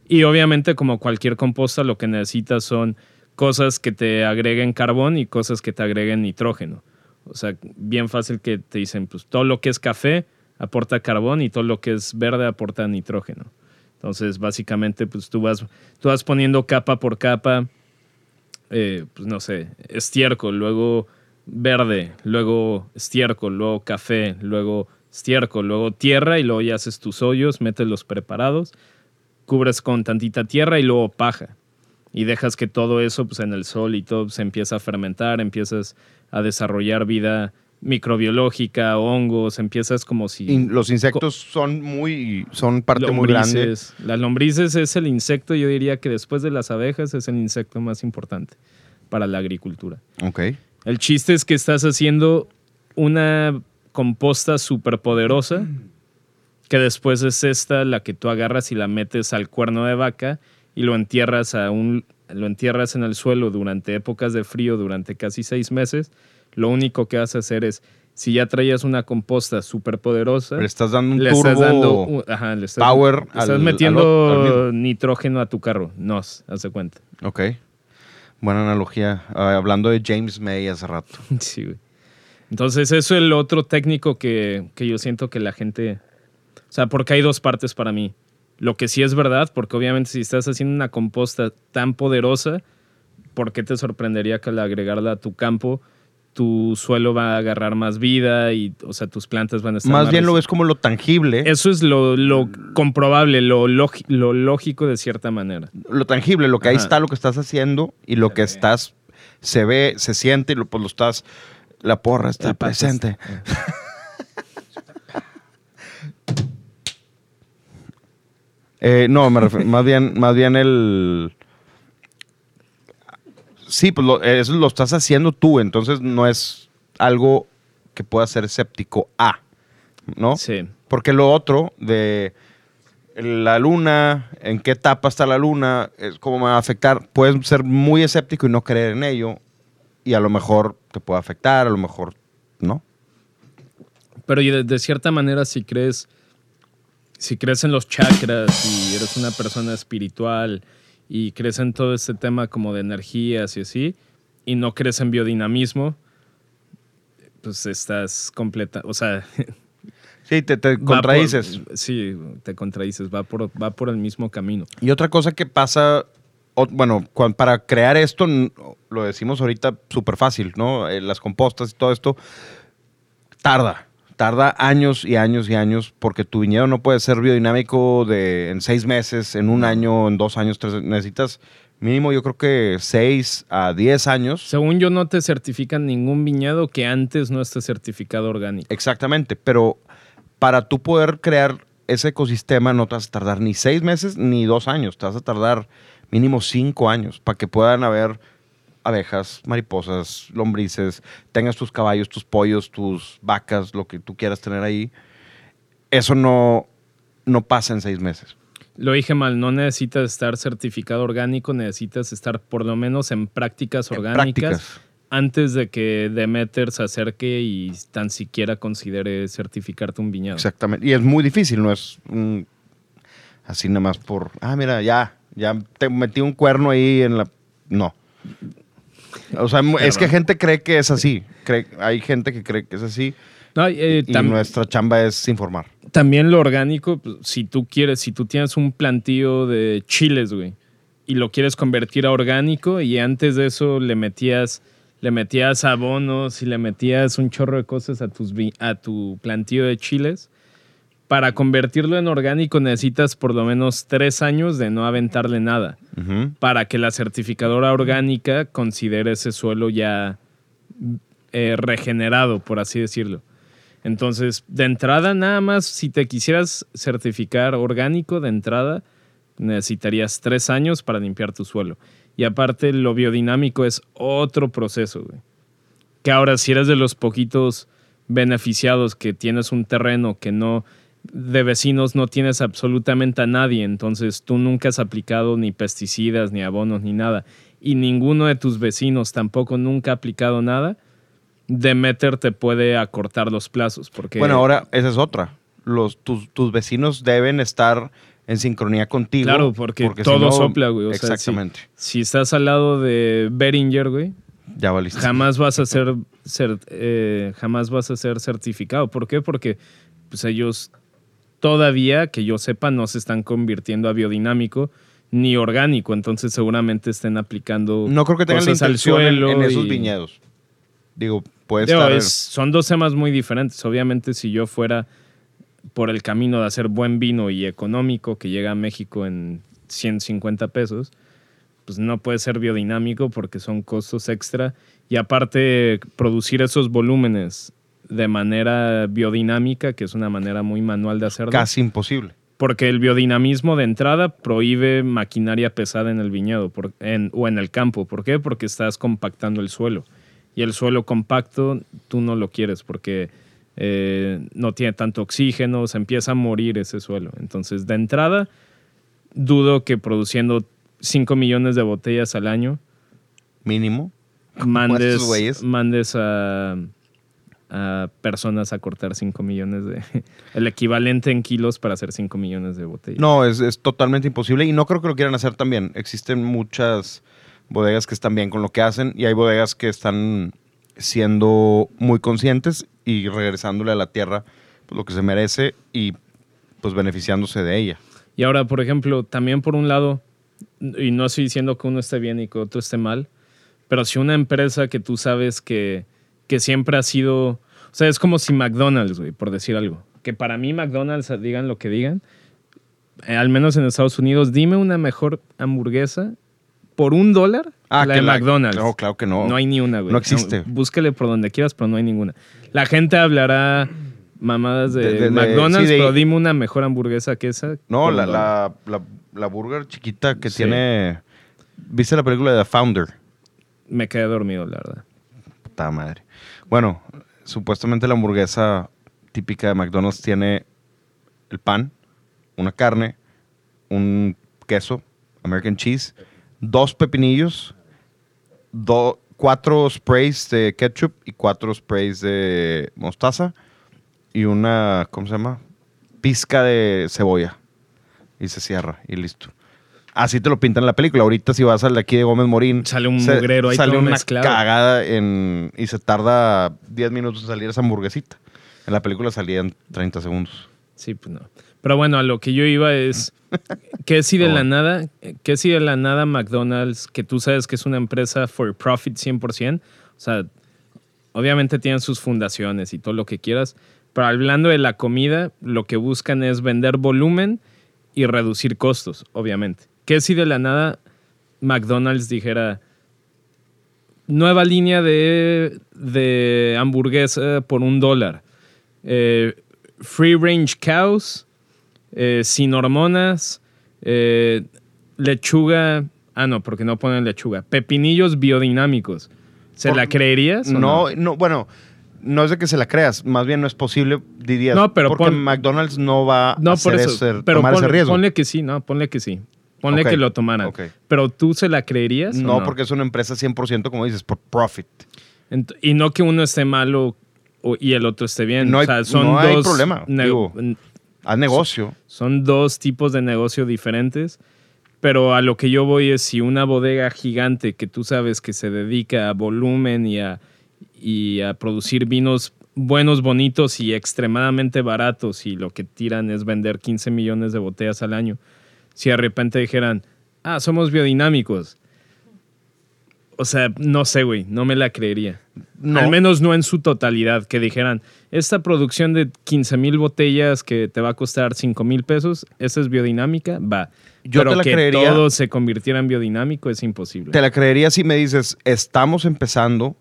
Y obviamente, como cualquier composta, lo que necesitas son cosas que te agreguen carbón y cosas que te agreguen nitrógeno. O sea, bien fácil que te dicen, pues todo lo que es café aporta carbón y todo lo que es verde aporta nitrógeno. Entonces, básicamente, pues tú vas, tú vas poniendo capa por capa, eh, pues no sé, estiércol, luego verde, luego estiércol, luego café, luego estiércol, luego tierra y luego ya haces tus hoyos, metes los preparados, cubres con tantita tierra y luego paja. Y dejas que todo eso, pues en el sol y todo, se empieza a fermentar, empiezas a desarrollar vida, microbiológica, hongos, empiezas como si... Y los insectos son muy, son parte muy grande. Las lombrices es el insecto, yo diría que después de las abejas es el insecto más importante para la agricultura. Ok. El chiste es que estás haciendo una composta súper poderosa, que después es esta la que tú agarras y la metes al cuerno de vaca y lo entierras a un lo entierras en el suelo durante épocas de frío durante casi seis meses. Lo único que vas a hacer es, si ya traías una composta súper poderosa, Le estás dando un le turbo estás dando ajá, le estás, power le estás al- metiendo al- al mismo. nitrógeno a tu carro. Nos, hace cuenta. Ok. Buena analogía. Ah, hablando de James May hace rato. Sí, güey. Entonces, eso es el otro técnico que, que yo siento que la gente. O sea, porque hay dos partes para mí. Lo que sí es verdad, porque obviamente si estás haciendo una composta tan poderosa, ¿por qué te sorprendería que al agregarla a tu campo, tu suelo va a agarrar más vida y, o sea, tus plantas van a estar Más bien lo ves como lo tangible. Eso es lo, lo comprobable, lo, lo lógico de cierta manera. lo tangible, lo que ahí está, lo que estás haciendo y lo que estás, se ve, se siente y lo, pues lo estás, la porra está presente. Eh, no, me refiero, más bien, más bien el... Sí, pues lo, eso lo estás haciendo tú, entonces no es algo que pueda ser escéptico a, ¿no? Sí. Porque lo otro de la luna, en qué etapa está la luna, es cómo me va a afectar. Puedes ser muy escéptico y no creer en ello. Y a lo mejor te puede afectar, a lo mejor no. Pero y de, de cierta manera, si crees, si crees en los chakras y eres una persona espiritual y crees en todo este tema como de energías y así, y no crees en biodinamismo, pues estás completa, o sea, Sí, te, te va por- contradices. sí, te contradices, va por, va por el mismo camino. Y otra cosa que pasa, bueno, para crear esto, lo decimos ahorita súper fácil, ¿no? Eh, las compostas y todo esto, tarda. Tarda años y años y años porque tu viñedo no puede ser biodinámico de, en seis meses, en un año, en dos años, tres. Necesitas mínimo, yo creo que seis a diez años. Según yo, no te certifican ningún viñedo que antes no esté certificado orgánico. Exactamente, pero para tú poder crear ese ecosistema no te vas a tardar ni seis meses ni dos años, te vas a tardar mínimo cinco años para que puedan haber abejas, mariposas, lombrices, tengas tus caballos, tus pollos, tus vacas, lo que tú quieras tener ahí. Eso no, no pasa en seis meses. Lo dije mal, no necesitas estar certificado orgánico, necesitas estar por lo menos en prácticas En orgánicas prácticas. antes de que Demeter se acerque y tan siquiera considere certificarte un viñedo. Exactamente. Y es muy difícil, no es un- así nada más por, ah, mira, ya, ya te metí un cuerno ahí en la... No. O sea, es que gente cree que es así. Cree- hay gente que cree que es así. No, eh, y nuestra chamba es informar. También lo orgánico, pues, si tú quieres, si tú tienes un plantío de chiles, güey, y lo quieres convertir a orgánico y antes de eso le metías, le metías abonos y le metías un chorro de cosas a, tus, vi- a tu plantío de chiles, para convertirlo en orgánico necesitas por lo menos tres años de no aventarle nada para que la certificadora orgánica considere ese suelo ya eh, regenerado, por así decirlo. Entonces, de entrada, nada más, si te quisieras certificar orgánico de entrada, necesitarías tres años para limpiar tu suelo. Y aparte, lo biodinámico es otro proceso, güey. Que ahora, si eres de los poquitos beneficiados que tienes un terreno que no, de vecinos no tienes absolutamente a nadie, entonces tú nunca has aplicado ni pesticidas, ni abonos, ni nada, y ninguno de tus vecinos tampoco nunca ha aplicado nada, Demeter te puede acortar los plazos. Porque Bueno, ahora esa es otra. Los, tus, tus vecinos deben estar en sincronía contigo. Claro, porque, todo no- sopla, güey. O sea, si- exactamente. si, estás al lado de Beringer, güey, Ya valiste. jamás vas a ser, ser- eh, jamás vas a ser certificado. ¿Por qué? Porque pues ellos todavía, que yo sepa, no se están convirtiendo a biodinámico ni orgánico. Entonces seguramente estén aplicando No creo que tengan la cosas al intención en, suelo en esos y- viñedos. Digo, puede Digo, estar... es- son dos temas muy diferentes. Obviamente, si yo fuera por el camino de hacer buen vino y económico que llega a México en 150 pesos, pues no puede ser biodinámico porque son costos extra. Y aparte, producir esos volúmenes de manera biodinámica, que es una manera muy manual de hacerlo. Casi imposible. Porque el biodinamismo de entrada prohíbe maquinaria pesada en el viñedo por- en- o en el campo. ¿Por qué? Porque estás compactando el suelo. Y el suelo compacto tú no lo quieres porque eh, no tiene tanto oxígeno, se empieza a morir ese suelo. Entonces, de entrada, dudo que produciendo 5 millones de botellas al año Mínimo. mandes, mandes a, a personas a cortar 5 millones de... El equivalente en kilos para hacer 5 millones de botellas. No, es, es totalmente imposible y no creo que lo quieran hacer también. Existen muchas bodegas que están bien con lo que hacen y hay bodegas que están siendo muy conscientes y regresándole a la tierra pues, lo que se merece y pues beneficiándose de ella. Y ahora, por ejemplo, también por un lado, y no estoy diciendo que uno esté bien y que otro esté mal, pero si una empresa que tú sabes que, que siempre ha sido, o sea, es como si McDonald's, güey, por decir algo, que para mí McDonald's, digan lo que digan, eh, al menos en Estados Unidos, dime una mejor hamburguesa por un dólar Ah, que la que de la- McDonald's. no, claro que no. No hay ni una, güey. No existe. búsquele por donde quieras, pero no hay ninguna. La gente hablará mamadas de, De- de- de- McDonald's, sí, de- pero dime una mejor hamburguesa que esa. No, la, la, la, la burger chiquita que Sí. tiene... ¿Viste la película de The Founder? Me quedé dormido, la verdad. Puta madre. Bueno, supuestamente la hamburguesa típica de McDonald's tiene el pan, una carne, un queso, American cheese, dos pepinillos, cuatro sprays de ketchup y cuatro sprays de mostaza y una, ¿cómo se llama? Pizca de cebolla. Y se cierra y listo. Así te lo pintan en la película. Ahorita si vas al de aquí de Gómez Morín... Sale un se- mugrero ahí sale una mezclado. cagada en, y se tarda 10 minutos en salir esa hamburguesita. En la película salía en 30 segundos. Sí, pues no. Pero bueno, a lo que yo iba es que si de la nada, que si de la nada McDonald's, que tú sabes que es una empresa for profit 100%, o sea, obviamente tienen sus fundaciones y todo lo que quieras, pero hablando de la comida, lo que buscan es vender volumen y reducir costos, obviamente. Que si de la nada McDonald's dijera nueva línea de, de hamburguesa por un dólar, eh, free range cows, eh, sin hormonas, eh, lechuga, ah no, porque no ponen lechuga, pepinillos biodinámicos. ¿Se Por- la creerías? No, no, bueno, no es de que se la creas, más bien no es posible, dirías. No, pero porque pon- McDonald's no va a No, hacer por eso. ese- pero tomar ese ponle, riesgo. ponle que sí, no, ponle que sí. Ponle que lo tomaran. Pero tú se la creerías? No, porque es una empresa 100%, como dices, por profit. Ent- y no que uno esté malo y el otro esté bien. No hay- o sea, son no hay problema, ne- digo. Negocio. Son dos tipos de negocio diferentes. Pero a lo que yo voy es si una bodega gigante que tú sabes que se dedica a volumen y a, y a producir vinos buenos, bonitos y extremadamente baratos y lo que tiran es vender 15 millones de botellas al año, si de repente dijeran, ah, somos biodinámicos. O sea, no sé, güey, no me la creería. No. Al menos no en su totalidad, que dijeran, esta producción de 15 mil botellas que te va a costar 5 mil pesos, esa es biodinámica, va. Yo Pero te la que creería- todo se convirtiera en biodinámico es imposible. Te la creería si me dices, estamos empezando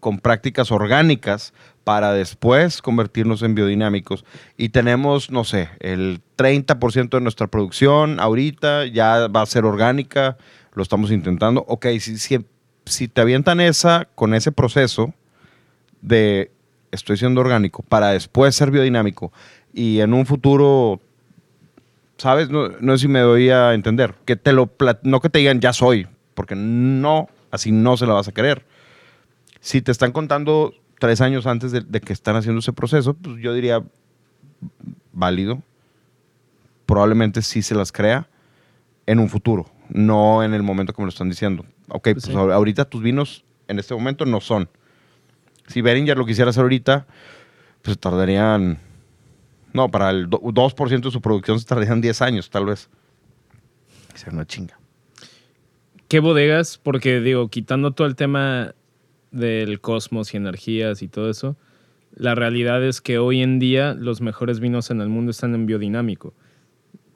con prácticas orgánicas para después convertirnos en biodinámicos. Y tenemos, no sé, el 30% de nuestra producción ahorita ya va a ser orgánica, lo estamos intentando. Ok, si, si, si te avientan esa con ese proceso de estoy siendo orgánico para después ser biodinámico y en un futuro ¿Sabes? No, no sé si me doy a entender. Que te lo no que te digan ya soy, porque no, así no se la vas a querer. Si te están contando tres años antes de, de que están haciendo ese proceso, pues yo diría válido. Probablemente sí se las crea en un futuro, no en el momento que me lo están diciendo. Ok, pues, sí. ahor- ahorita tus vinos en este momento no son. Si Beringer lo quisiera hacer ahorita, pues tardarían no, para el do- 2% de su producción se tardarían 10 años, tal vez. Sería una chinga. ¿Qué bodegas? Porque digo, quitando todo el tema del cosmos y energías y todo eso, la realidad es que hoy en día los mejores vinos en el mundo están en biodinámico.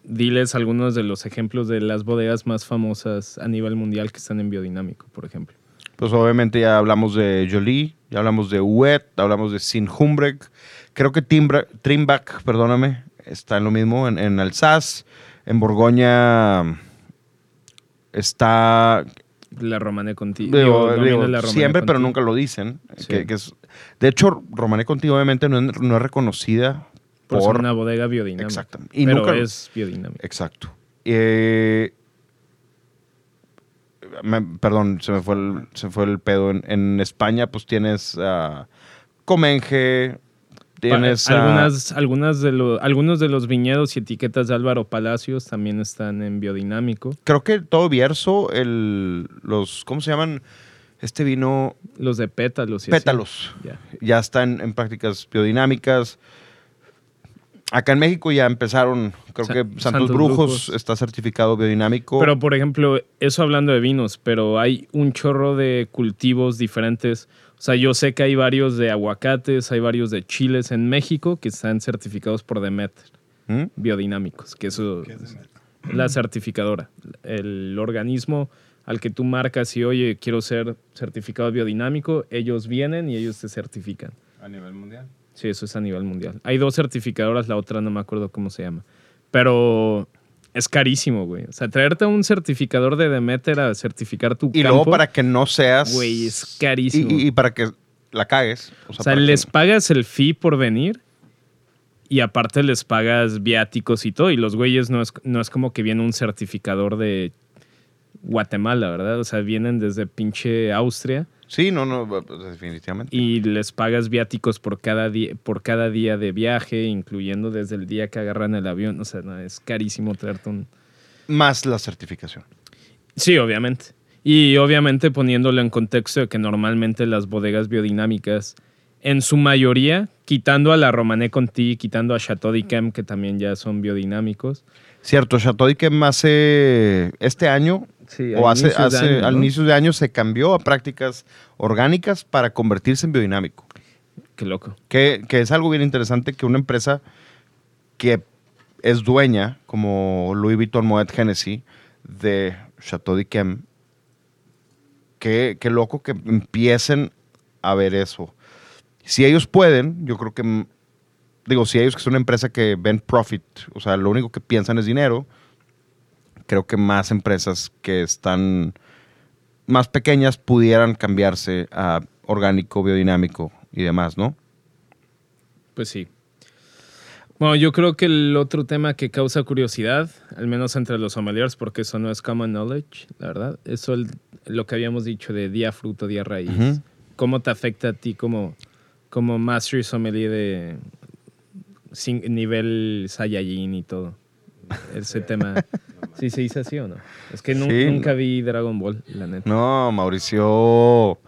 Diles algunos de los ejemplos de las bodegas más famosas a nivel mundial que están en biodinámico, por ejemplo. Pues obviamente ya hablamos de Jolie, ya hablamos de Wet, hablamos de Sinhumbrek. Creo que Timbra- Trimbach, perdóname, está en lo mismo, en, en Alsace. En Borgoña está La Romané contigo. Digo, Digo, digo, domina la Romané siempre, pero nunca lo dicen. Sí. que- que es- de hecho, Romané Contigo obviamente no es, no es reconocida Por una bodega biodinámica. Exacto. Y pero nunca- es biodinámica. Exacto. Eh, me- perdón, se me fue el, se fue el pedo. En, en España, pues tienes a Comenge, tienes Pa- a- algunas, de algunos de los viñedos y etiquetas de Álvaro Palacios también están en biodinámico. Creo que todo Bierzo, el, los, ¿cómo se llaman? Este vino, Los de pétalos. y pétalos. Ya. ya están en prácticas biodinámicas. Acá en México ya empezaron, creo Sa- que Santos, Santos Brujos, Brujos. está certificado biodinámico. Pero, por ejemplo, eso hablando de vinos, pero hay un chorro de cultivos diferentes. O sea, yo sé que hay varios de aguacates, hay varios de chiles en México que están certificados por Demeter, ¿Mm? biodinámicos, que eso es la certificadora, el organismo al que tú marcas y, oye, quiero ser certificado biodinámico, ellos vienen y ellos te certifican. A nivel mundial. Sí, eso es a nivel mundial. Hay dos certificadoras, la otra no me acuerdo cómo se llama. Pero es carísimo, güey. O sea, traerte a un certificador de Demeter a certificar tu Y campo, luego para que no seas... güey, es carísimo. Y, y- y para que la cagues. O sea, o sea, para les que- pagas el fee por venir y aparte les pagas viáticos y todo. Y los güeyes no es, no es como que viene un certificador de Guatemala, ¿verdad? O sea, vienen desde pinche Austria Sí, no, no, pues, definitivamente. y les pagas viáticos por cada día por cada día de viaje, incluyendo desde el día que agarran el avión, o sea, no, es carísimo traerte un Más la certificación. Sí, obviamente. Y obviamente poniéndolo en contexto de que normalmente las bodegas biodinámicas en su mayoría, quitando a la Romané Conti, quitando a Chateau d'Yquem que también ya son biodinámicos. Cierto, Chateau d'Yquem hace este año Sí, o a hace, inicios de hace- año, al inicio de año se cambió a prácticas orgánicas para convertirse en biodinámico. Qué loco. Que, que es algo bien interesante que una empresa que es dueña, como Louis Vuitton Moet Hennessy, de Chateau d'Yquem, qué, qué loco que empiecen a ver eso. Si ellos pueden, yo creo que, digo, si ellos que son una empresa que ven profit, o sea, lo único que piensan es dinero, creo que más empresas que están más pequeñas pudieran cambiarse a orgánico, biodinámico y demás, ¿no? Pues sí. Bueno, yo creo que el otro tema que causa curiosidad, al menos entre los sommeliers, porque eso no es common knowledge, la verdad, eso el- lo que habíamos dicho de día fruto, día raíz. ¿Cómo te afecta a ti como, como master sommelier de sin- nivel Saiyajin y todo? Ese tema. ¿Sí se dice así o no? Es que nu- Sí. nunca vi Dragon Ball, la neta. No, Mauricio.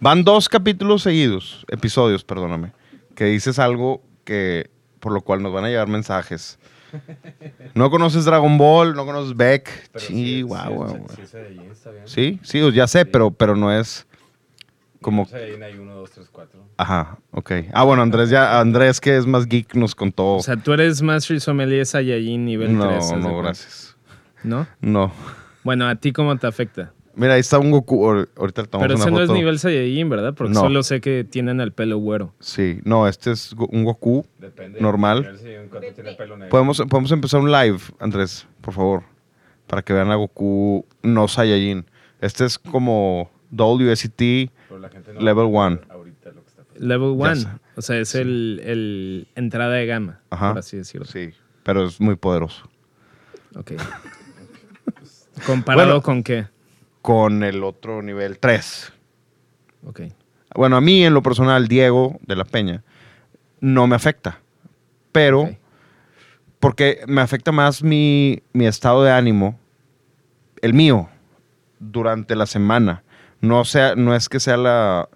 Van dos capítulos seguidos, episodios, perdóname, que dices algo que por lo cual nos van a llegar mensajes. No conoces Dragon Ball, no conoces Beck. Sí, guau, guau, guau. Sí, bien. Sí, sí, ya sé, pero, pero no es como. Ese hay uno, dos, tres, cuatro. Ajá, ok. Ah, bueno, Andrés ya, Andrés que es más geek nos contó. O sea, tú eres master sommelier Saiyajin nivel no, 3. ¿haz de no, cuenta? gracias. ¿No? No. Bueno, ¿a ti cómo te afecta? Mira, ahí está un Goku. Ahor- Ahorita le tomamos Pero una ese no es foto. nivel Saiyajin, ¿verdad? Porque No. solo sé que tienen el pelo güero. Sí, no, este es un Goku. Depende. Normal. Si tiene pelo negro. Podemos, podemos empezar un live, Andrés, por favor, para que vean a Goku no Saiyajin. Este es como WST. Pero la gente no Level va a one. ver Ahorita lo que está Level Ya 1. sé. O sea, es el, el entrada de gama, Ajá. por así decirlo. Sí, pero es muy poderoso. Ok. ¿Comparado Bueno. con qué? Con el otro nivel 3. Ok. Bueno, a mí en lo personal, Diego de la Peña, no me afecta. Pero, porque me afecta más mi, mi estado de ánimo, el mío, durante la semana. No, sea, no es que sea la...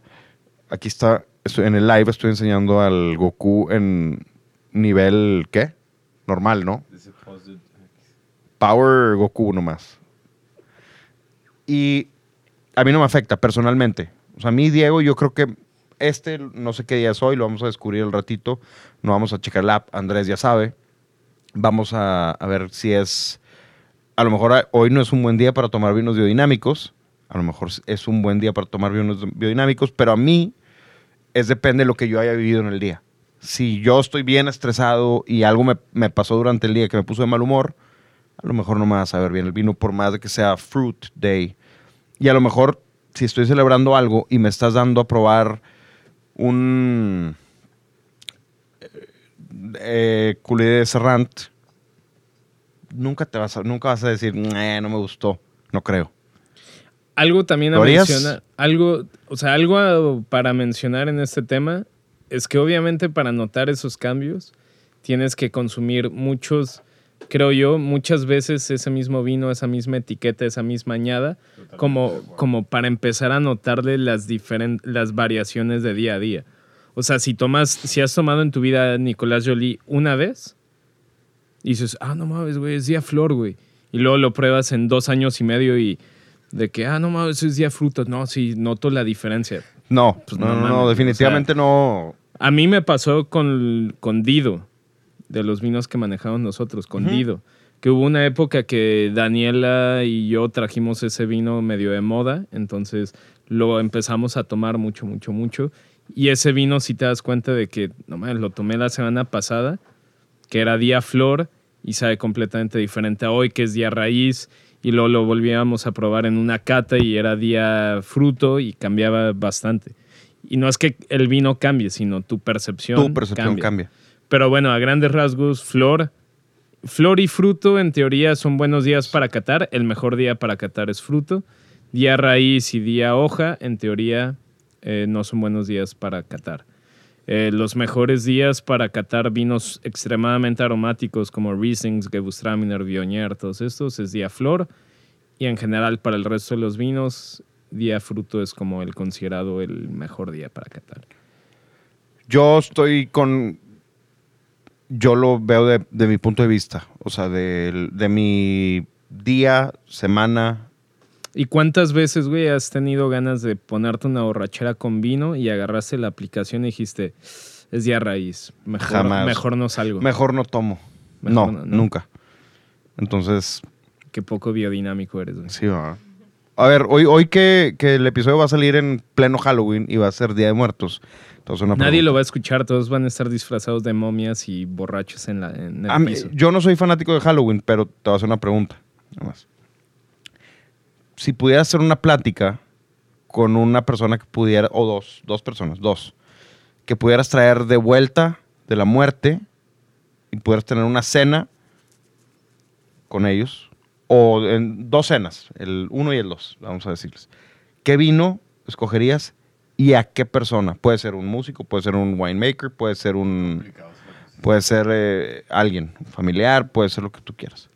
Aquí está, en el live estoy enseñando al Goku en nivel, ¿qué? Normal, ¿no? Power Goku nomás. Y a mí no me afecta personalmente. O sea, a mí, Diego, yo creo que este, no sé qué día es hoy, lo vamos a descubrir el ratito. No vamos a checar la app, Andrés ya sabe. Vamos a, a ver si es. A lo mejor hoy no es un buen día para tomar vinos biodinámicos. A lo mejor es un buen día para tomar vinos biodinámicos, pero a mí es depende de lo que yo haya vivido en el día. Si yo estoy bien estresado y algo me, pasó durante el día que me puso de mal humor, a lo mejor no me va a saber bien el vino, por más de que sea fruit day. Y a lo mejor, si estoy celebrando algo y me estás dando a probar un eh, culé de Serrant, nunca, te vas a, nunca vas a decir, "Nah, no me gustó. No creo. Algo también a mencionar, algo, o sea, algo a- para mencionar en este tema es que obviamente para notar esos cambios tienes que consumir muchos, creo yo, muchas veces ese mismo vino, esa misma etiqueta, esa misma añada, como, como para empezar a notarle las diferen- las variaciones de día a día. O sea, si tomas, si has tomado en tu vida Nicolás Jolie una vez, y dices, ah, no mames, güey, es día flor, güey. Y luego lo pruebas en dos años y medio y de que, ah, no mames, es día fruta. No, sí, noto la diferencia. No, Pues no, no o definitivamente no. A mí me pasó con, con Dido, de los vinos que manejamos nosotros, con Dido. Que hubo una época que Daniela y yo trajimos ese vino medio de moda, entonces lo empezamos a tomar mucho, mucho, mucho. Y ese vino, si te das cuenta de que, no mames, lo tomé la semana pasada, que era día flor y sabe completamente diferente a hoy, que es día raíz. Y luego lo volvíamos a probar en una cata y era día fruto y cambiaba bastante. Y no es que el vino cambie, sino tu percepción. Tu percepción cambia. Pero bueno, a grandes rasgos, flor. Flor y fruto, en teoría, son buenos días para catar. El mejor día para catar es fruto. Día raíz y día hoja, en teoría, eh, no son buenos días para catar. Eh, los mejores días para catar vinos extremadamente aromáticos como Rieslings, Gewürztraminer, Viognier, todos estos, es día flor. Y en general, para el resto de los vinos, día fruto es como el considerado el mejor día para catar. Yo estoy con. Yo lo veo de, mi punto de vista. O sea, de mi día, semana. ¿Y cuántas veces, güey, has tenido ganas de ponerte una borrachera con vino y agarraste la aplicación y dijiste, es día raíz, mejor, Jamás. mejor no salgo? Mejor no tomo. Mejor no, no, no. nunca. Entonces, Qué poco biodinámico eres, güey. sí, va. A ver, hoy, hoy que, que el episodio va a salir en pleno Halloween y va a ser Día de Muertos. Entonces, una Nadie pregunta. lo va a escuchar, todos van a estar disfrazados de momias y borrachos en, la, en el A mí- yo no soy fanático de Halloween, pero te voy a hacer una pregunta. nada más. Si pudieras hacer una plática con una persona que pudiera, o dos, dos personas, dos, que pudieras traer de vuelta de la muerte y pudieras tener una cena con ellos, o en dos cenas, el uno y el dos, vamos a decirles. ¿Qué vino escogerías y a qué persona? Puede ser un músico, puede ser un winemaker, puede ser un... Puede ser eh, alguien, un familiar, puede ser lo que tú quieras.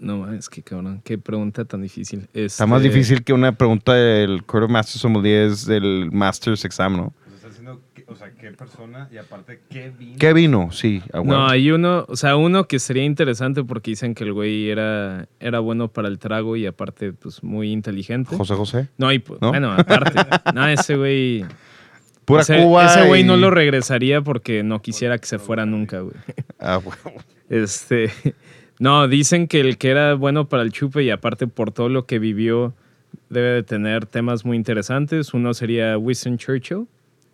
No, es que cabrón, qué pregunta tan difícil. Está más Este, difícil que una pregunta del Court of Master Sommelier es del Master's Exam, ¿no? Pues está diciendo, que- o sea, qué persona y aparte qué vino. ¿Qué vino? Sí. No, hay uno, o sea, uno que sería interesante porque dicen que el güey era, era bueno para el trago y aparte, pues, muy inteligente. José José. No, y, pues, ¿No? bueno, aparte. no, ese güey. Pura ese, Cuba. Ese güey no lo regresaría porque no quisiera que se fuera nunca, güey. Ah, huevo. Este. No, dicen que el que era bueno para el chupe y aparte por todo lo que vivió, debe de tener temas muy interesantes. Uno sería Winston Churchill.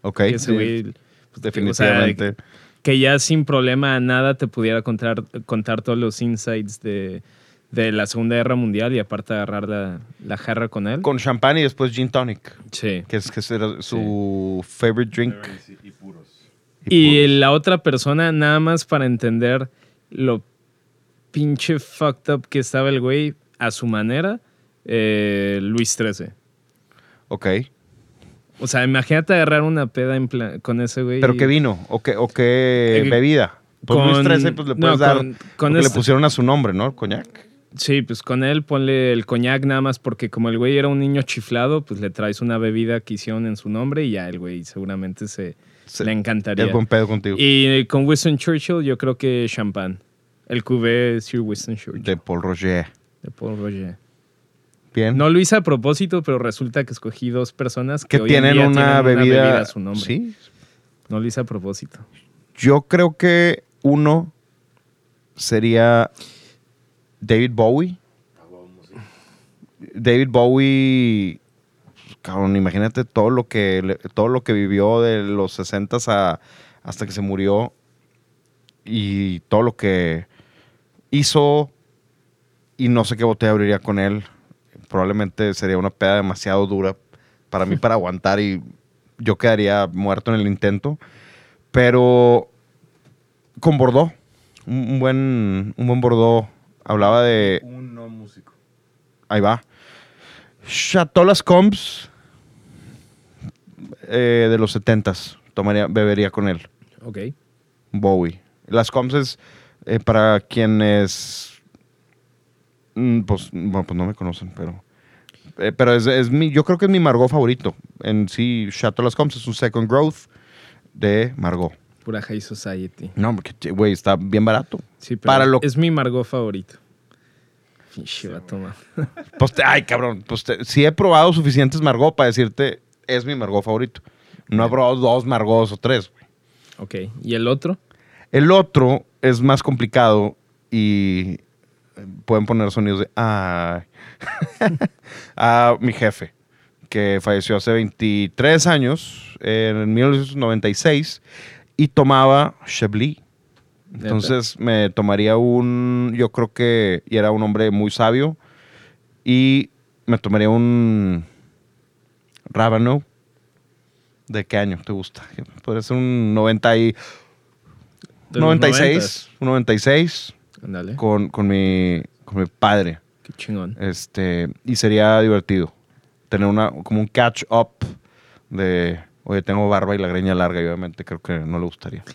Ok. que sí, güey, pues, definitivamente. o sea, que ya sin problema a nada te pudiera contar, contar todos los insights de, de la Segunda Guerra Mundial y aparte agarrar la, la jarra con él. Con champán y después gin tonic, sí. que es que era su favorite drink. Y, y puros. Y puros. la otra persona, nada más para entender lo pinche fucked up que estaba el güey a su manera, eh, Luis XIII. Ok. O sea, imagínate agarrar una peda en plan- con ese güey. ¿Pero qué vino? ¿O qué, o qué Eh, bebida? Pues con- Luis 13, pues le no, puedes dar. con- que este- le pusieron a su nombre, ¿no? El coñac. Sí, pues con él ponle el coñac nada más porque como el güey era un niño chiflado, pues le traes una bebida que hicieron en su nombre y ya el güey seguramente se, Se- le encantaría. Es buen pedo contigo. Y con Winston Churchill yo creo que champán. El cubé Sir Winston Churchill. De Paul Roger. de Paul Roger. Bien. No lo hice a propósito, pero resulta que escogí dos personas que, que hoy en tienen día una, tienen bebida. a su nombre. Sí. No lo hice a propósito. Yo creo que uno sería David Bowie. David Bowie cabrón, imagínate todo lo que, todo lo que vivió de los 60 a, hasta que se murió y todo lo que hizo y no sé qué botella abriría con él. Probablemente sería una peda demasiado dura para mí para aguantar y yo quedaría muerto en el intento. Pero con Bordeaux, un, buen, un buen Bordeaux. Hablaba de, Un no músico. Ahí va. Chateau Las Combs eh, de los 70s. Tomaría, bebería con él. Ok. Bowie. Las Combs es eh, para quienes. mm, Pues, bueno, pues no me conocen, pero. eh, pero es, es mi, yo creo que es mi Margot favorito. En sí, Chateau Las Combs es un Second Growth de Margot. Pura High Society. No, porque, güey, está bien barato. Sí, pero Para lo- es mi Margot favorito. Pinche vato, ma. Pues te- ay, cabrón. Pues te- sí he probado suficientes Margot para decirte, es mi Margot favorito. No he probado dos Margots o tres. güey. Ok. ¿Y el otro? El otro es más complicado y pueden poner sonidos de. A mi jefe, que falleció hace 23 años, en 1996, y tomaba Chablis. Entonces me tomaría un. Yo creo que. Y era un hombre muy sabio. Y me tomaría un. Rábano. ¿De qué año te gusta? Podría ser un 90 y. De los 96. Un 96. 90s. Ándale. Con, con, mi, con mi padre. Qué chingón. Este. Y sería divertido. Tener una. Como un catch up. De. Oye, tengo barba y la greña larga. Y obviamente creo que no le gustaría.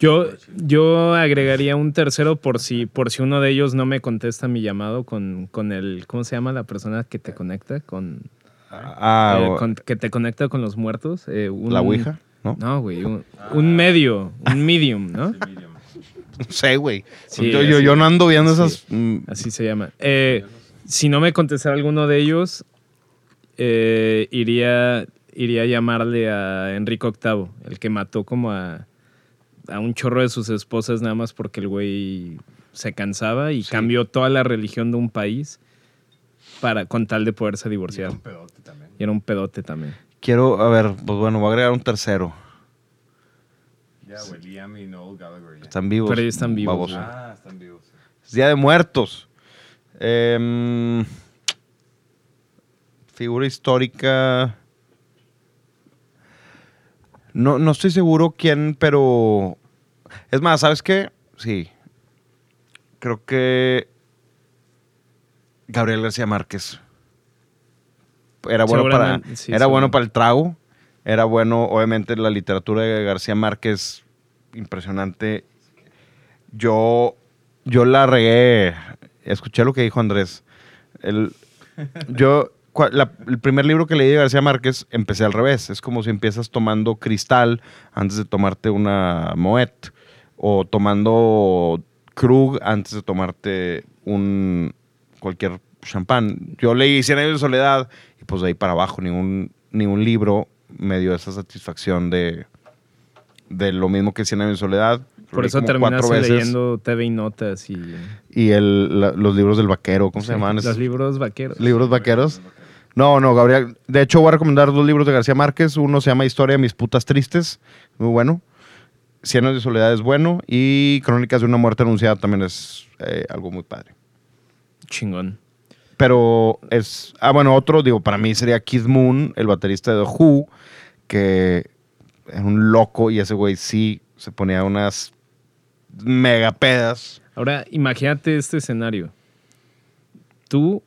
Yo, yo agregaría un tercero por si, por si uno de ellos no me contesta mi llamado con, con el. ¿Cómo se llama la persona que te conecta? Con, Ah, eh, con- que te conecta con los muertos. eh, un- la Ouija, ¿no? No, güey. Un, un medio, un medium, ¿no? Sí. No sé, güey. Sí, yo, yo, yo no ando viendo sí. esas. mm, Así se llama. Eh, si no me contestara alguno de ellos, eh, iría, iría a llamarle a Enrique VIII, el que mató como a, a un chorro de sus esposas nada más porque el güey se cansaba y Sí. cambió toda la religión de un país para, con tal de poderse divorciar. Un pedote también. Y era un pedote también. Quiero, a ver, pues bueno, voy a agregar un tercero. Ya, güey, Liam y Noel Gallagher. ya. Están vivos. Pero ellos están vivos, baboso. güey. Ah, están vivos. Es Día de Muertos. Em, figura histórica. No, no estoy seguro quién, pero. Es más, ¿sabes qué? Sí. Creo que. Gabriel García Márquez. Era bueno para. Sí, era bueno para el trago. Era bueno, obviamente, la literatura de García Márquez. Impresionante. Yo. Yo la regué. Escuché lo que dijo Andrés. El, yo, la- el primer libro que leí de García Márquez, empecé al revés. Es como si empiezas tomando cristal antes de tomarte una Moet. O tomando Krug antes de tomarte un cualquier champán. Yo leí Cien años de soledad y pues de ahí para abajo ningún, ningún libro me dio esa satisfacción de, de lo mismo que Cien años de soledad. Por eso terminaste leyendo TV y Notas y Y el, la- los libros del vaquero, ¿cómo se llaman? los libros vaqueros. libros vaqueros. No, no, Gabriel. De hecho, voy a recomendar dos libros de García Márquez. Uno se llama Historia de mis putas tristes. Muy bueno. Cien años de soledad es bueno. Y Crónicas de una muerte anunciada también es eh, algo muy padre. Chingón. Pero es. Ah, bueno, otro, digo, para mí sería Keith Moon, el baterista de The Who, que es un loco y ese güey sí se ponía unas mega pedas. Ahora, imagínate este escenario. Tú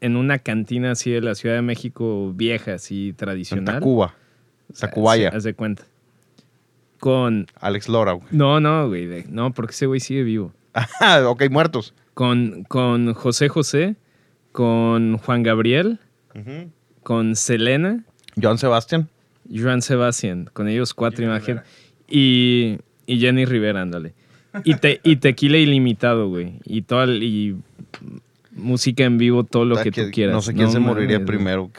en una cantina así de la Ciudad de México vieja, así En tradicional. Tacuba. O sea, Tacubaya. Haz de cuenta. Con. Alex Lora, güey. No, no, güey. No, porque ese güey sigue vivo. Ah, ok, muertos. Con, con José José, con Juan Gabriel, con Selena, John Sebastian. Joan Sebastián. Con ellos cuatro, imagínate. Y, y Jenny Rivera, ándale. Y, te, y tequila ilimitado, güey. Y toda el- y música en vivo, todo lo que, tú quieras. No sé quién se moriría primero.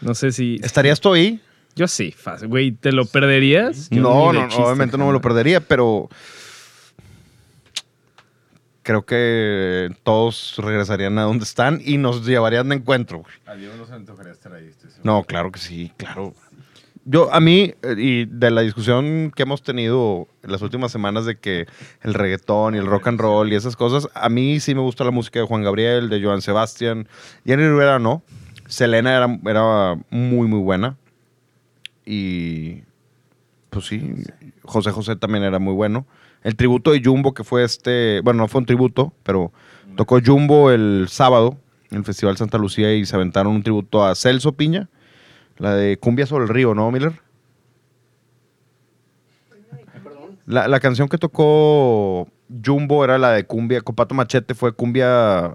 No sé si. ¿Estarías tú ahí? Yo sí, fácil. Güey, ¿te lo perderías? Yo no, no, chiste, obviamente no me lo perdería, pero. Creo que todos regresarían a donde están y nos llevarían de encuentro. güey. A Diego no se antojaría estar ahí. estoy. No, claro que sí, claro. Yo, a mí, eh, y de la discusión que hemos tenido en las últimas semanas de que el reggaetón y el rock and roll y esas cosas, a mí sí me gusta la música de Juan Gabriel, de Joan Sebastián. Jenny Rivera no. Selena era, era muy, muy buena. Y pues sí, José José también era muy bueno. El tributo de Jumbo, que fue este, bueno, no fue un tributo, pero tocó Jumbo el sábado en el Festival Santa Lucía y se aventaron un tributo a Celso Piña, la de Cumbia sobre el río, ¿no, Miller? La, la canción que tocó Jumbo era la de Cumbia, Copato Machete fue Cumbia...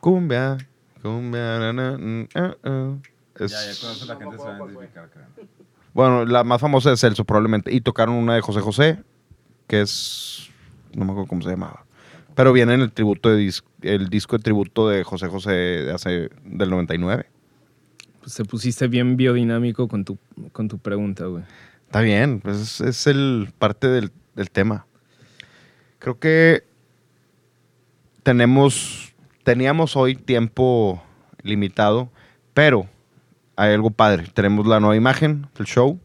Cumbia, Cumbia, na, na, mm, ah, ah. Es- Ya, ya con eso la gente se va a identificar, creo. bueno, la más famosa es Celso, probablemente. Y tocaron una de José José, que es. No me acuerdo cómo se llamaba. Pero viene en el tributo de dis- el disco de tributo de José José de hace del 99. Pues te pusiste bien biodinámico con tu, con tu pregunta, güey. Está bien, pues es, es el parte del, del tema. Creo que tenemos, teníamos hoy tiempo limitado, pero hay algo padre. Tenemos la nueva imagen del show,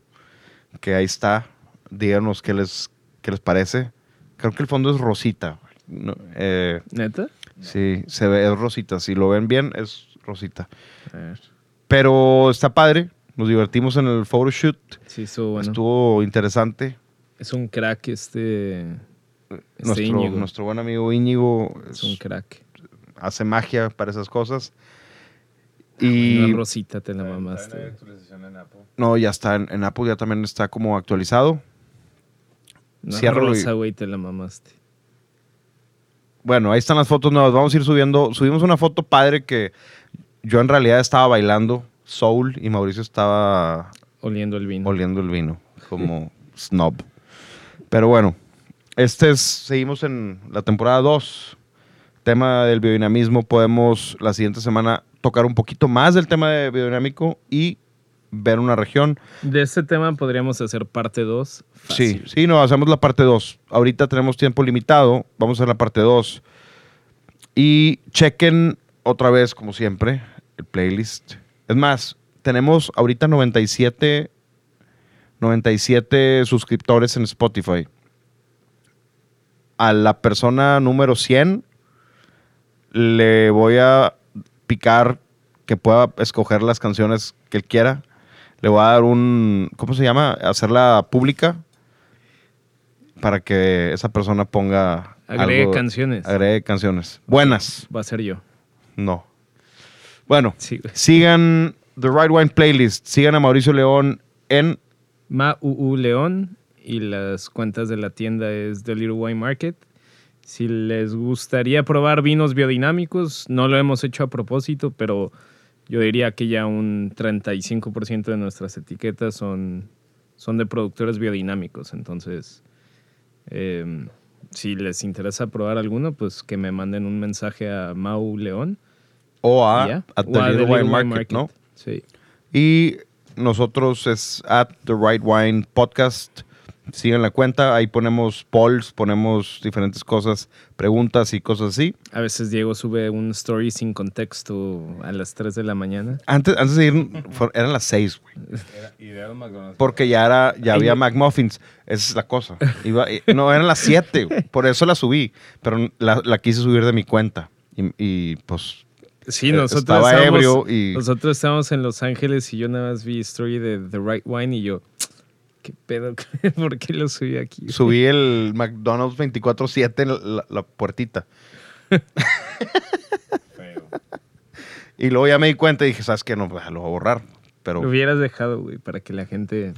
que ahí está. Díganos qué les, qué les parece. Creo que el fondo es rosita. No, eh, ¿Neta? sí, se ve, es rosita. Si lo ven bien, es rosita. A ver. Pero está padre. Nos divertimos en el photoshoot. Sí, estuvo bueno. Estuvo interesante. Es un crack este... este nuestro, Íñigo. nuestro buen amigo Íñigo Es un crack. hace magia para esas cosas. Una Y rosita te la una mamaste. actualización en Apple. no, ya está en, en Apple, ya también está como actualizado. Una Ciérralo y- rosa, güey, te la mamaste. Bueno, ahí están las fotos nuevas. Vamos a ir subiendo. Subimos una foto padre que yo en realidad estaba bailando soul y Mauricio estaba Oliendo el vino. oliendo el vino como snob. Pero bueno, este es, seguimos en la temporada 2. Tema del biodinamismo. Podemos la siguiente semana tocar un poquito más del tema de biodinámico y ver una región. De este tema podríamos hacer parte 2. Sí, sí, no, hacemos la parte 2. Ahorita tenemos tiempo limitado. Vamos a hacer la parte 2. Y chequen otra vez, como siempre, el playlist. Es más, tenemos ahorita 97, 97 suscriptores en Spotify. A la persona número 100 le voy a picar que pueda escoger las canciones que él quiera. Le voy a dar un, ¿cómo se llama? Hacerla pública para que esa persona ponga Agregue algo- canciones. Agregue canciones. Buenas. Va a ser yo. No. Bueno, Sí, sigan The Right Wine Playlist. Sigan a Mauricio León en Ma UU León y las cuentas de la tienda es The Little Wine Market. Si les gustaría probar vinos biodinámicos, no lo hemos hecho a propósito, pero yo diría que ya un 35% de nuestras etiquetas son, son de productores biodinámicos. Entonces, eh, si les interesa probar alguno, pues que me manden un mensaje a Mau León. o a, at The The Wine Little Market, ¿no? Sí. Y nosotros es at The Right Wine Podcast. Sigan la cuenta, ahí ponemos polls, ponemos diferentes cosas, preguntas y cosas así. A veces Diego sube un story sin contexto a las 3 de la mañana. Antes, antes de ir, eran las seis, güey. Era. Porque ya era, ya había. McMuffins. Esa es la cosa. Iba- eh, no, eran las siete. güey. Por eso la subí. Pero la, la quise subir de mi cuenta. Y, y, pues Sí, Eh, nosotros estaba estábamos, ebrio y- nosotros estábamos en Los Ángeles y yo nada más vi story de The Right Wine y yo, ¿qué pedo? ¿Por qué lo subí aquí? subí el McDonald's 24-7 en la, la puertita. Feo. Y luego ya me di cuenta y dije, ¿sabes qué? No, pues, lo voy a borrar. Pero Lo hubieras dejado, güey, para que la gente...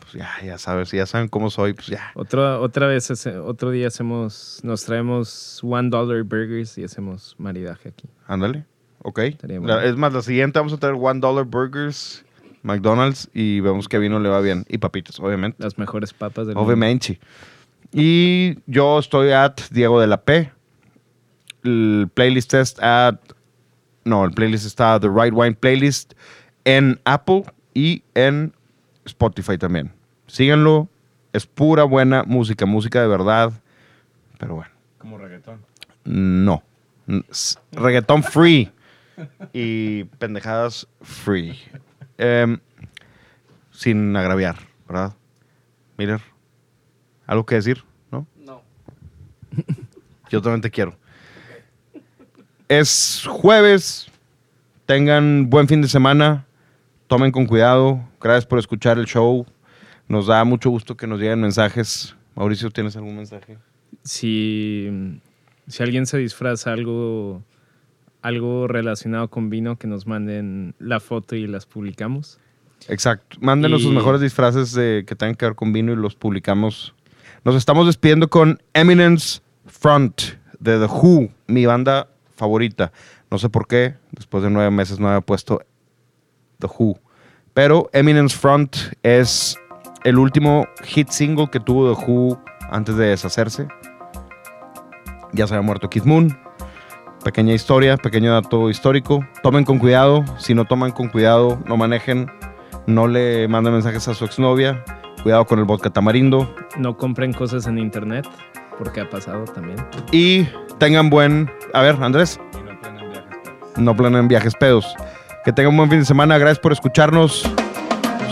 pues, ya, ya sabes, ya saben cómo soy, pues ya. Otro, otra vez, hace- otro día hacemos, nos traemos one dollar burgers y hacemos maridaje aquí. Ándale. Ok. Estaría La- bueno. es más, la siguiente vamos a traer one dollar burgers, McDonald's y vemos que vino le va bien. Y papitas, obviamente. Las mejores papas del mundo. Obviamente. Y yo estoy at Diego de la P. El playlist es at. No, el playlist está The Right Wine Playlist en Apple y en Spotify también. Síganlo. Es pura buena música, música de verdad. Pero bueno, Como reggaetón. No. Reggaetón free. Y pendejadas free. Em, sin agraviar, ¿verdad? Miller, ¿algo que decir? ¿No? No. Yo también te quiero. Es jueves. Tengan buen fin de semana. Tomen con cuidado. Gracias por escuchar el show. Nos da mucho gusto que nos lleguen mensajes. Mauricio, ¿tienes algún mensaje? Si, si alguien se disfraza algo, algo relacionado con vino, que nos manden la foto y las publicamos. Exacto. Mándenos Y- sus mejores disfraces de, que tengan que ver con vino y los publicamos. Nos estamos despidiendo con Eminence Front de The Who, mi banda favorita. No sé por qué, después de nueve meses no había puesto The Who. Pero Eminence Front es el último hit single que tuvo The Who antes de deshacerse. Ya se había muerto Keith Moon. Pequeña historia, pequeño dato histórico. Tomen con cuidado. Si no toman con cuidado, no manejen. No le manden mensajes a su exnovia. Cuidado con el vodka tamarindo. No compren cosas en internet, porque ha pasado también. Y tengan buen... A ver, Andrés. Y no tienen viajes. pues. No planeen viajes pedos. Que tengan un buen fin de semana. Gracias por escucharnos.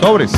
Sobres.